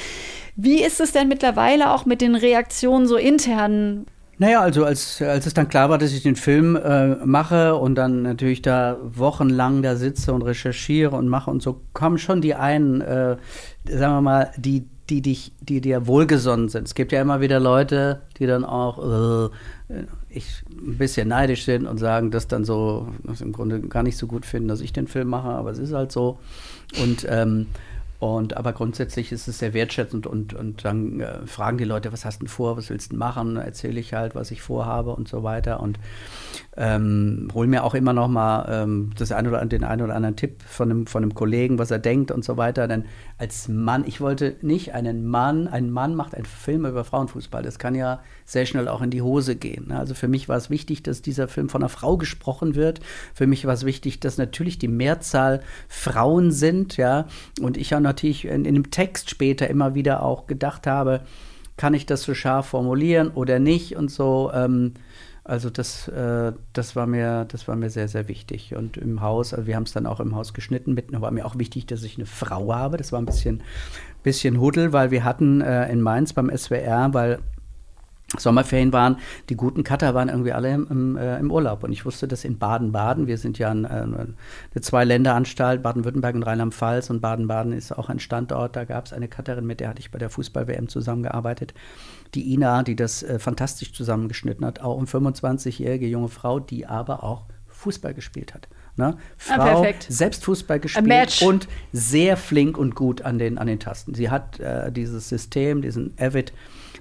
Wie ist es denn mittlerweile auch mit den Reaktionen so intern? Naja, also als, als es dann klar war, dass ich den Film äh, mache und dann natürlich da wochenlang da sitze und recherchiere und mache und so, kommen schon die einen, äh, sagen wir mal, die, die dich, die dir wohlgesonnen sind. Es gibt ja immer wieder Leute, die dann auch äh, ich, ein bisschen neidisch sind und sagen, dass dann so, dass im Grunde gar nicht so gut finden, dass ich den Film mache, aber es ist halt so. Und ähm, und aber grundsätzlich ist es sehr wertschätzend und, und dann äh, fragen die Leute, was hast du denn vor, was willst du machen? Erzähle ich halt, was ich vorhabe und so weiter. Und ähm, hol mir auch immer noch mal ähm, das ein oder, den einen oder anderen Tipp von einem, von einem Kollegen, was er denkt und so weiter. Denn als Mann, ich wollte nicht einen Mann, ein Mann macht einen Film über Frauenfußball. Das kann ja sehr schnell auch in die Hose gehen. Ne? Also für mich war es wichtig, dass dieser Film von einer Frau gesprochen wird. Für mich war es wichtig, dass natürlich die Mehrzahl Frauen sind, ja. Und ich ja natürlich in, in dem Text später immer wieder auch gedacht habe, kann ich das so scharf formulieren oder nicht und so. Ähm, also das, äh, das, war mir, das war mir sehr, sehr wichtig. Und im Haus, also wir haben es dann auch im Haus geschnitten, mit, war mir auch wichtig, dass ich eine Frau habe. Das war ein bisschen, bisschen Huddel, weil wir hatten äh, in Mainz beim SWR, weil Sommerferien waren, die guten Cutter waren irgendwie alle im, im, äh, im Urlaub. Und ich wusste, dass in Baden-Baden, wir sind ja ein, äh, eine Zwei-Länder-Anstalt, Baden-Württemberg und Rheinland-Pfalz und Baden-Baden ist auch ein Standort, da gab es eine Cutterin, mit der hatte ich bei der Fußball-WM zusammengearbeitet die Ina, die das äh, fantastisch zusammengeschnitten hat, auch eine 25-jährige junge Frau, die aber auch Fußball gespielt hat. Ne? Ah, Frau, ah, selbst Fußball gespielt und sehr flink und gut an den, an den Tasten. Sie hat äh, dieses System, diesen Avid,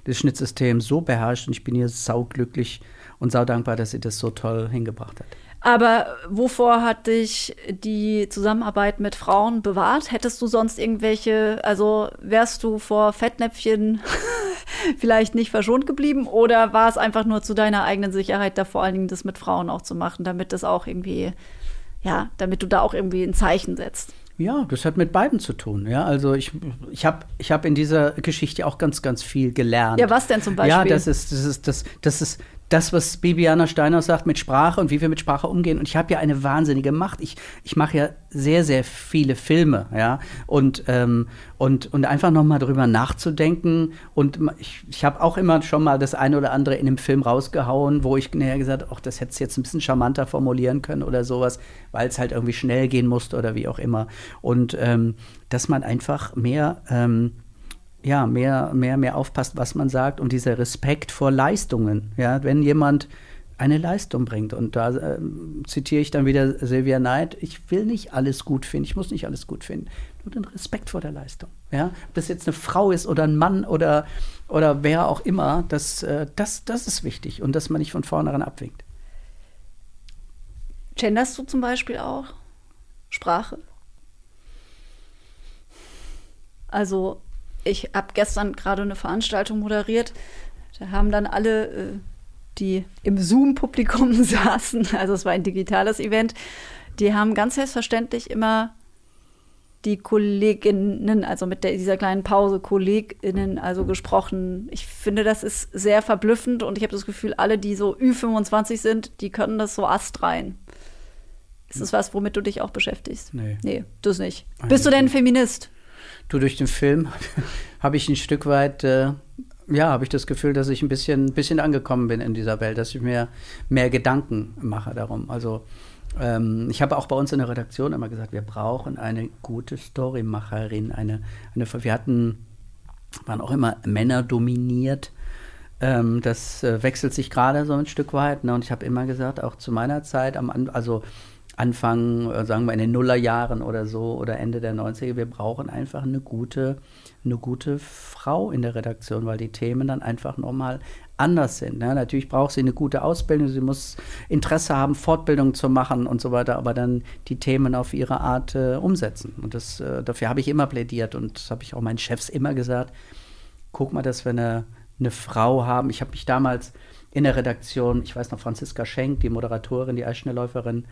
das Schnittsystem so beherrscht und ich bin ihr sauglücklich und saudankbar, dass sie das so toll hingebracht hat. Aber wovor hat dich die Zusammenarbeit mit Frauen bewahrt? Hättest du sonst irgendwelche, also wärst du vor Fettnäpfchen vielleicht nicht verschont geblieben oder war es einfach nur zu deiner eigenen Sicherheit, da vor allen Dingen das mit Frauen auch zu machen, damit das auch irgendwie, ja, damit du da auch irgendwie ein Zeichen setzt? Ja, das hat mit beiden zu tun. Ja, also ich, ich habe ich hab in dieser Geschichte auch ganz, ganz viel gelernt. Ja, was denn zum Beispiel? Ja, das ist, das ist, das, das ist, das, was Bibiana Steiner sagt mit Sprache und wie wir mit Sprache umgehen. Und ich habe ja eine wahnsinnige Macht. Ich, ich mache ja sehr, sehr viele Filme, ja. Und, ähm, und, und einfach nochmal drüber nachzudenken. Und ich, ich habe auch immer schon mal das eine oder andere in einem Film rausgehauen, wo ich näher gesagt ach, das hätte jetzt ein bisschen charmanter formulieren können oder sowas, weil es halt irgendwie schnell gehen musste oder wie auch immer. Und ähm, dass man einfach mehr ähm, ja, mehr, mehr, mehr aufpasst, was man sagt und dieser Respekt vor Leistungen. Ja, wenn jemand eine Leistung bringt. Und da äh, zitiere ich dann wieder Silvia Neid, ich will nicht alles gut finden, ich muss nicht alles gut finden. Nur den Respekt vor der Leistung. Ja? Ob das jetzt eine Frau ist oder ein Mann oder, oder wer auch immer, das, äh, das, das ist wichtig und dass man nicht von vornherein abwinkt. Genderst du zum Beispiel auch Sprache? Also ich habe gestern gerade eine Veranstaltung moderiert. Da haben dann alle, äh, die im Zoom-Publikum saßen, also es war ein digitales Event, die haben ganz selbstverständlich immer die Kolleginnen, also mit der, dieser kleinen Pause Kolleginnen, also gesprochen. Ich finde, das ist sehr verblüffend und ich habe das Gefühl, alle, die so Ü25 sind, die können das so astrein. Ist das was, womit du dich auch beschäftigst? Nee. Nee, das nicht. Bist du denn Feminist? Du, durch den Film habe ich ein Stück weit, äh, ja, habe ich das Gefühl, dass ich ein bisschen, bisschen angekommen bin in dieser Welt, dass ich mir mehr Gedanken mache darum. Also ähm, ich habe auch bei uns in der Redaktion immer gesagt, wir brauchen eine gute Storymacherin. Eine, eine, wir hatten, waren auch immer Männer dominiert. Ähm, das äh, wechselt sich gerade so ein Stück weit. Ne? Und ich habe immer gesagt, auch zu meiner Zeit, am, also Anfang, äh, sagen wir in den Nullerjahren oder so oder Ende der 90er, wir brauchen einfach eine gute, eine gute Frau in der Redaktion, weil die Themen dann einfach nochmal anders sind. Ne? Natürlich braucht sie eine gute Ausbildung, sie muss Interesse haben, Fortbildung zu machen und so weiter, aber dann die Themen auf ihre Art äh, umsetzen. Und das, äh, dafür habe ich immer plädiert und das habe ich auch meinen Chefs immer gesagt guck mal, dass wir eine, eine Frau haben. Ich habe mich damals in der Redaktion, ich weiß noch, Franziska Schenk, die Moderatorin, die Eisschnellläuferin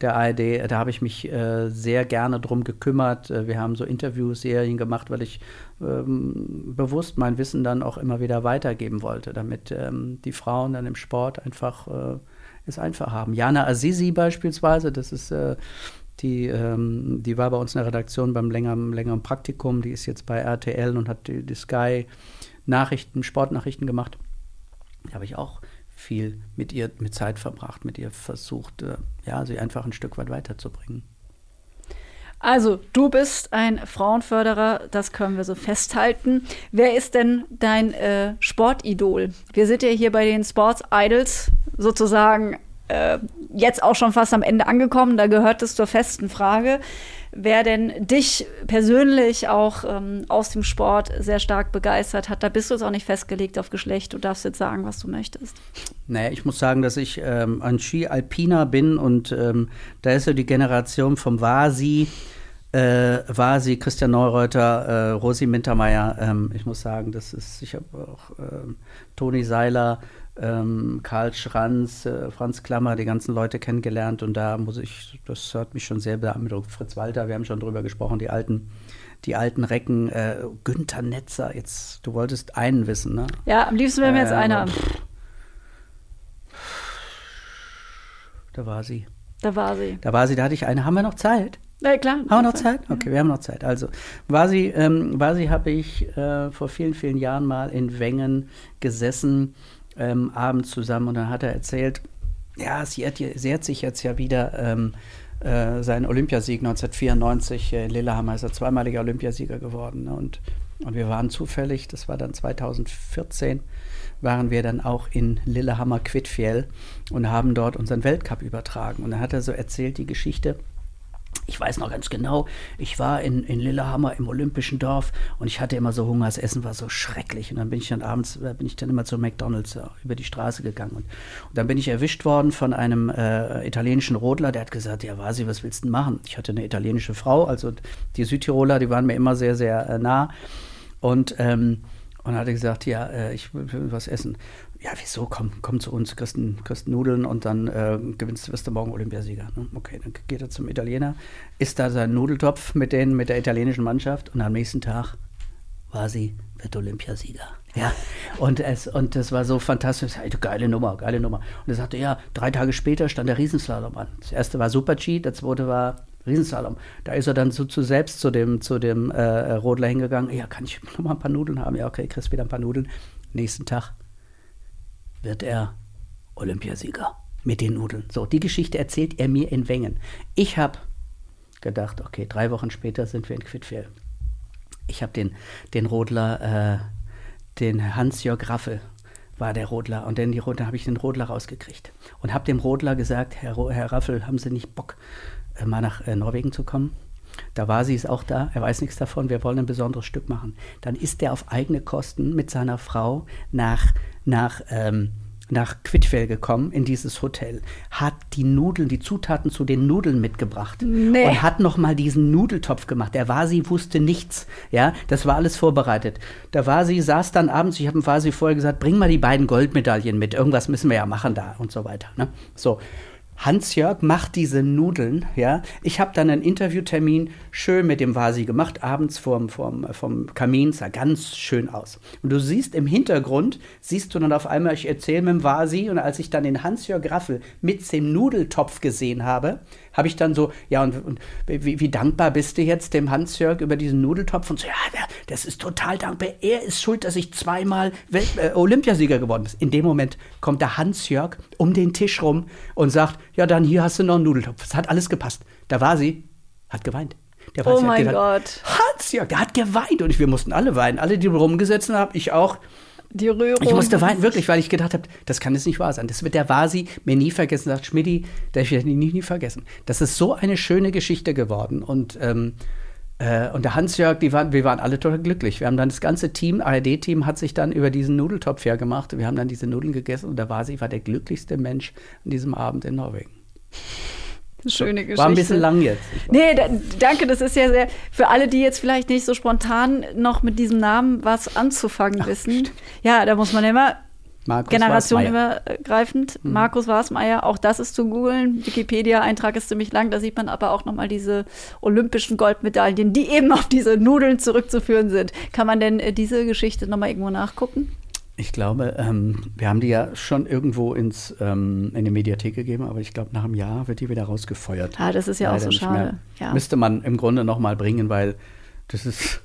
der ARD, da habe ich mich äh, sehr gerne drum gekümmert. Äh, wir haben so Interviewserien gemacht, weil ich ähm, bewusst mein Wissen dann auch immer wieder weitergeben wollte, damit ähm, die Frauen dann im Sport einfach äh, es einfach haben. Jana Azizi beispielsweise, das ist äh, die, ähm, die war bei uns in der Redaktion beim längeren, längeren Praktikum, die ist jetzt bei RTL und hat die, die Sky Nachrichten, Sportnachrichten gemacht. Da habe ich auch viel mit ihr mit Zeit verbracht, mit ihr versucht, äh, ja, sie einfach ein Stück weit weiterzubringen. Also, du bist ein Frauenförderer, das können wir so festhalten. Wer ist denn dein äh, Sportidol? Wir sind ja hier bei den Sports Idols sozusagen äh, jetzt auch schon fast am Ende angekommen. Da gehört es zur festen Frage wer denn dich persönlich auch ähm, aus dem Sport sehr stark begeistert hat. Da bist du jetzt auch nicht festgelegt auf Geschlecht. Du darfst jetzt sagen, was du möchtest. Naja, ich muss sagen, dass ich ähm, ein Ski-Alpiner bin und ähm, da ist ja die Generation vom Vasi. Äh, Vasi, Christian Neureuter, äh, Rosi Mintermeier. Ähm, ich muss sagen, das ist, ich habe auch äh, Toni Seiler, ähm, Karl Schranz, äh, Franz Klammer, die ganzen Leute kennengelernt und da muss ich, das hat mich schon sehr beeindruckt. Fritz Walter, wir haben schon drüber gesprochen, die alten, die alten Recken, äh, Günther Netzer, jetzt, du wolltest einen wissen, ne? Ja, am liebsten wären wir jetzt einer. Da war sie. Da war sie. Da war sie, da hatte ich eine. Haben wir noch Zeit? Ja, klar. Haben wir noch Zeit? Okay, wir haben noch Zeit. Also, Vasi, ähm, Vasi habe ich äh, vor vielen, vielen Jahren mal in Wengen gesessen ähm, abends zusammen und dann hat er erzählt, ja, sie hat, sie hat sich jetzt ja wieder ähm, äh, seinen Olympiasieg 1994 in Lillehammer, ist er zweimaliger Olympiasieger geworden. Ne? Und, und wir waren zufällig, das war dann 2014, waren wir dann auch in Lillehammer Quidfjell und haben dort unseren Weltcup übertragen. Und dann hat er so erzählt die Geschichte, ich weiß noch ganz genau, ich war in, in Lillehammer im Olympischen Dorf und ich hatte immer so Hunger, das Essen war so schrecklich. Und dann bin ich dann abends, äh, bin ich dann immer zu McDonalds ja, äh, über die Straße gegangen. Und, und, dann bin ich erwischt worden von einem äh, italienischen Rodler, der hat gesagt, ja Vasi, was willst du denn machen? Ich hatte eine italienische Frau, also die Südtiroler, die waren mir immer sehr, sehr äh, nah. Und ähm, und hat gesagt, ja, äh, ich will was essen ja, wieso, komm, komm zu uns, kriegst, kriegst Nudeln und dann äh, gewinnst, wirst du morgen Olympiasieger. Ne? Okay, dann geht er zum Italiener, isst da seinen Nudeltopf mit, den, mit der italienischen Mannschaft und am nächsten Tag war sie, wird Olympiasieger. Ja, und, es, und das war so fantastisch. Eine geile Nummer, geile Nummer. Und er sagte, ja, drei Tage später stand der Riesenslalom an. Das erste war Super-G, der zweite war Riesenslalom. Da ist er dann so zu selbst zu dem, zu dem äh, Rodler hingegangen. Ja, kann ich noch mal ein paar Nudeln haben? Ja, okay, kriegst wieder ein paar Nudeln. Nächsten Tag wird er Olympiasieger mit den Nudeln. So, die Geschichte erzählt er mir in Wengen. Ich habe gedacht, okay, drei Wochen später sind wir in Quidfjell. Ich habe den, den Rodler, äh, den Hans-Jörg Raffel war der Rodler und dann, dann habe ich den Rodler rausgekriegt und habe dem Rodler gesagt, Herr, Herr Raffel, haben Sie nicht Bock, äh, mal nach äh, Norwegen zu kommen? Da war sie es auch da, er weiß nichts davon, wir wollen ein besonderes Stück machen. Dann ist er auf eigene Kosten mit seiner Frau nach nach, ähm, nach Quidfell gekommen, in dieses Hotel, hat die Nudeln, die Zutaten zu den Nudeln mitgebracht nee. und hat nochmal diesen Nudeltopf gemacht. Der Vasi wusste nichts, ja, das war alles vorbereitet. Der Vasi saß dann abends, ich habe dem Vasi vorher gesagt, bring mal die beiden Goldmedaillen mit, irgendwas müssen wir ja machen da und so weiter. Ne? So, Hans-Jörg macht diese Nudeln, ja. Ich habe dann einen Interviewtermin schön mit dem Vasi gemacht, abends vorm, vorm, vom Kamin, sah ganz schön aus. Und du siehst im Hintergrund, siehst du dann auf einmal, ich erzähle mit dem Vasi und als ich dann den Hans-Jörg Raffel mit dem Nudeltopf gesehen habe, habe ich dann so, ja, und, und wie, wie, dankbar bist du jetzt dem Hans-Jörg über diesen Nudeltopf? Und so, ja, der, das ist total dankbar. Er ist schuld, dass ich zweimal Welt, äh, Olympiasieger geworden bin. In dem Moment kommt der Hans-Jörg um den Tisch rum und sagt, ja, dann hier hast du noch einen Nudeltopf. Es hat alles gepasst. Da war sie, hat geweint. Der oh mein Gott. Hans-Jörg, der hat geweint. Und wir mussten alle weinen. Alle, die rumgesetzt haben, ich auch. Die Rührung. Ich musste weinen, wirklich, weil ich gedacht habe, das kann jetzt nicht wahr sein. Das wird der Vasi mir nie vergessen. Sagt Schmidti, der ich nie, nie vergessen. Das ist so eine schöne Geschichte geworden. Und, ähm, äh, und der Hans-Jörg, waren, wir waren alle total glücklich. Wir haben dann das ganze Team, ARD-Team, hat sich dann über diesen Nudeltopf hergemacht. Wir haben dann diese Nudeln gegessen und der Vasi war der glücklichste Mensch an diesem Abend in Norwegen. Schöne Geschichte. War ein bisschen lang jetzt. Nee, da, danke, das ist ja sehr, für alle, die jetzt vielleicht nicht so spontan noch mit diesem Namen was anzufangen Ach, wissen. Stimmt. Ja, da muss man immer Markus generationenübergreifend. Mhm. Markus Wasmeier, auch das ist zu googeln. Wikipedia-Eintrag ist ziemlich lang, da sieht man aber auch nochmal diese olympischen Goldmedaillen, die eben auf diese Nudeln zurückzuführen sind. Kann man denn äh, diese Geschichte nochmal irgendwo nachgucken? Ich glaube, ähm, wir haben die ja schon irgendwo ins, ähm, in die Mediathek gegeben, aber ich glaube, nach einem Jahr wird die wieder rausgefeuert. Ah, das ist ja Leider auch so schade. Ja. Müsste man im Grunde nochmal bringen, weil das ist.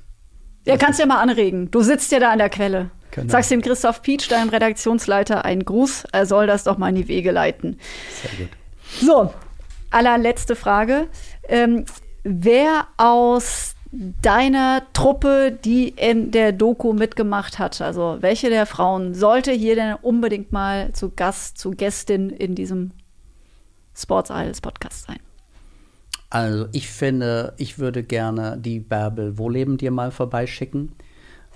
Ja, kannst ja mal anregen. Du sitzt ja da an der Quelle. Genau. Sagst dem Christoph Pietsch, deinem Redaktionsleiter, einen Gruß. Er soll das doch mal in die Wege leiten. Sehr gut. So, allerletzte Frage. Ähm, wer aus deiner Truppe, die in der Doku mitgemacht hat? Also welche der Frauen sollte hier denn unbedingt mal zu Gast, zu Gästin in diesem Sports Idols Podcast sein? Also ich finde, ich würde gerne die Bärbel Wohleben dir mal vorbeischicken,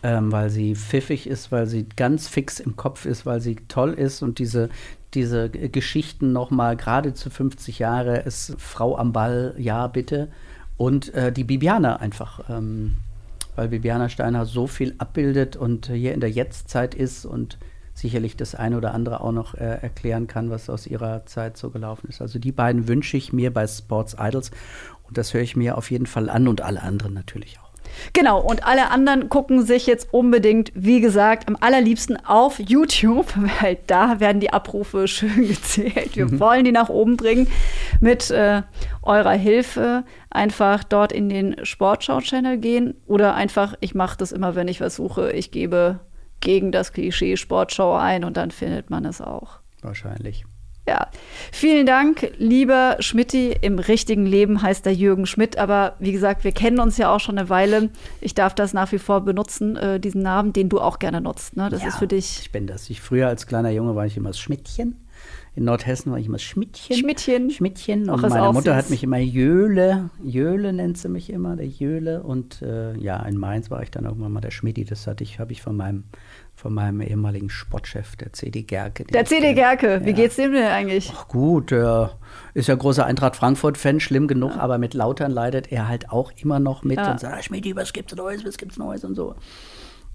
ähm, weil sie pfiffig ist, weil sie ganz fix im Kopf ist, weil sie toll ist und diese, diese Geschichten nochmal, gerade zu 50 Jahre, ist Frau am Ball, ja bitte und äh, die Bibiana einfach, ähm, weil Bibiana Steiner so viel abbildet und hier in der Jetztzeit ist und sicherlich das eine oder andere auch noch äh, erklären kann, was aus ihrer Zeit so gelaufen ist. Also die beiden wünsche ich mir bei Sports Idols und das höre ich mir auf jeden Fall an und alle anderen natürlich auch. Genau, und alle anderen gucken sich jetzt unbedingt, wie gesagt, am allerliebsten auf YouTube, weil da werden die Abrufe schön gezählt. Wir mhm. wollen die nach oben bringen mit äh, eurer Hilfe. Einfach dort in den Sportschau-Channel gehen oder einfach, ich mache das immer, wenn ich was suche, ich gebe gegen das Klischee Sportschau ein und dann findet man es auch. Wahrscheinlich. Ja, vielen Dank, lieber Schmidti. Im richtigen Leben heißt er Jürgen Schmidt, aber wie gesagt, wir kennen uns ja auch schon eine Weile. Ich darf das nach wie vor benutzen, äh, diesen Namen, den du auch gerne nutzt. Ne? Das ja, ist für dich. Ich bin das. Ich früher als kleiner Junge war ich immer das Schmidtchen. In Nordhessen war ich immer Schmidtchen. Schmidtchen. Schmidtchen. Und meine Mutter hat mich immer Jöle. Jöle nennt sie mich immer, der Jöle. Und äh, ja, in Mainz war ich dann irgendwann mal der Schmidti. Das hatte ich, habe ich von meinem von meinem ehemaligen Sportchef, der CD Gerke. Der CD Gerke, wie ja. geht's dem denn eigentlich? Ach gut, der ist ja großer Eintracht Frankfurt-Fan, schlimm genug, ja. aber mit Lautern leidet er halt auch immer noch mit ja. und sagt, Schmidi, was gibt's Neues, was gibt's Neues und so.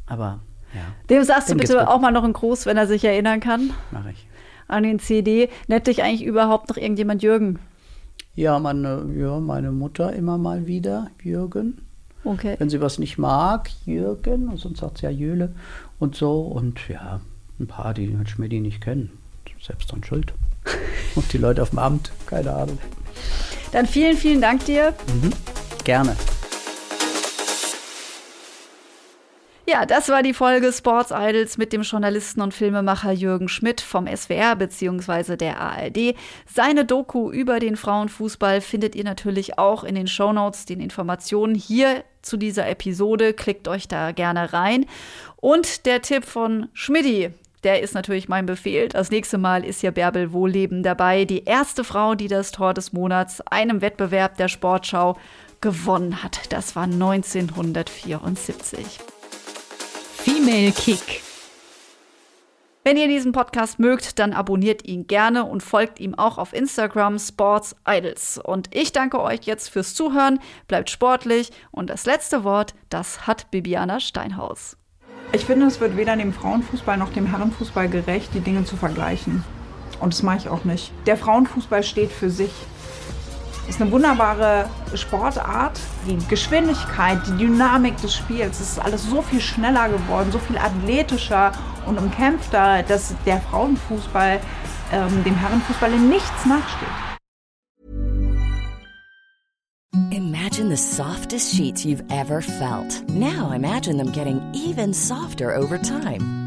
Aber ja. Dem sagst dem du bitte auch mal noch einen Gruß, wenn er sich erinnern kann. Mach ich. An den CD. Nennt dich eigentlich überhaupt noch irgendjemand Jürgen? Ja, meine, ja, meine Mutter immer mal wieder, Jürgen. Okay. Wenn sie was nicht mag, Jürgen, sonst sagt sie ja Jöle und so. Und ja, ein paar, die halt Schmidti nicht kennen. Selbst dran schuld. und die Leute auf dem Amt, keine Ahnung. Dann vielen, vielen Dank dir. Mhm. Gerne. Ja, das war die Folge Sports Idols mit dem Journalisten und Filmemacher Jürgen Schmidt vom SWR bzw. der ARD. Seine Doku über den Frauenfußball findet ihr natürlich auch in den Shownotes, den Informationen hier zu dieser Episode. Klickt euch da gerne rein. Und der Tipp von Schmidti, der ist natürlich mein Befehl. Das nächste Mal ist ja Bärbel Wohleben dabei, die erste Frau, die das Tor des Monats einem Wettbewerb der Sportschau gewonnen hat. Das war 1974. Female Kick. Wenn ihr diesen Podcast mögt, dann abonniert ihn gerne und folgt ihm auch auf Instagram Sports Idols. Und ich danke euch jetzt fürs Zuhören, bleibt sportlich und das letzte Wort, das hat Bibiana Steinhaus. Ich finde, es wird weder dem Frauenfußball noch dem Herrenfußball gerecht, die Dinge zu vergleichen. Und das mache ich auch nicht. Der Frauenfußball steht für sich ist eine wunderbare Sportart. Die Geschwindigkeit, die Dynamik des Spiels, es ist alles so viel schneller geworden, so viel athletischer und umkämpfter, dass der Frauenfußball ähm, dem Herrenfußball in nichts nachsteht. Imagine the softest sheets you've ever felt. Now imagine them getting even softer over time.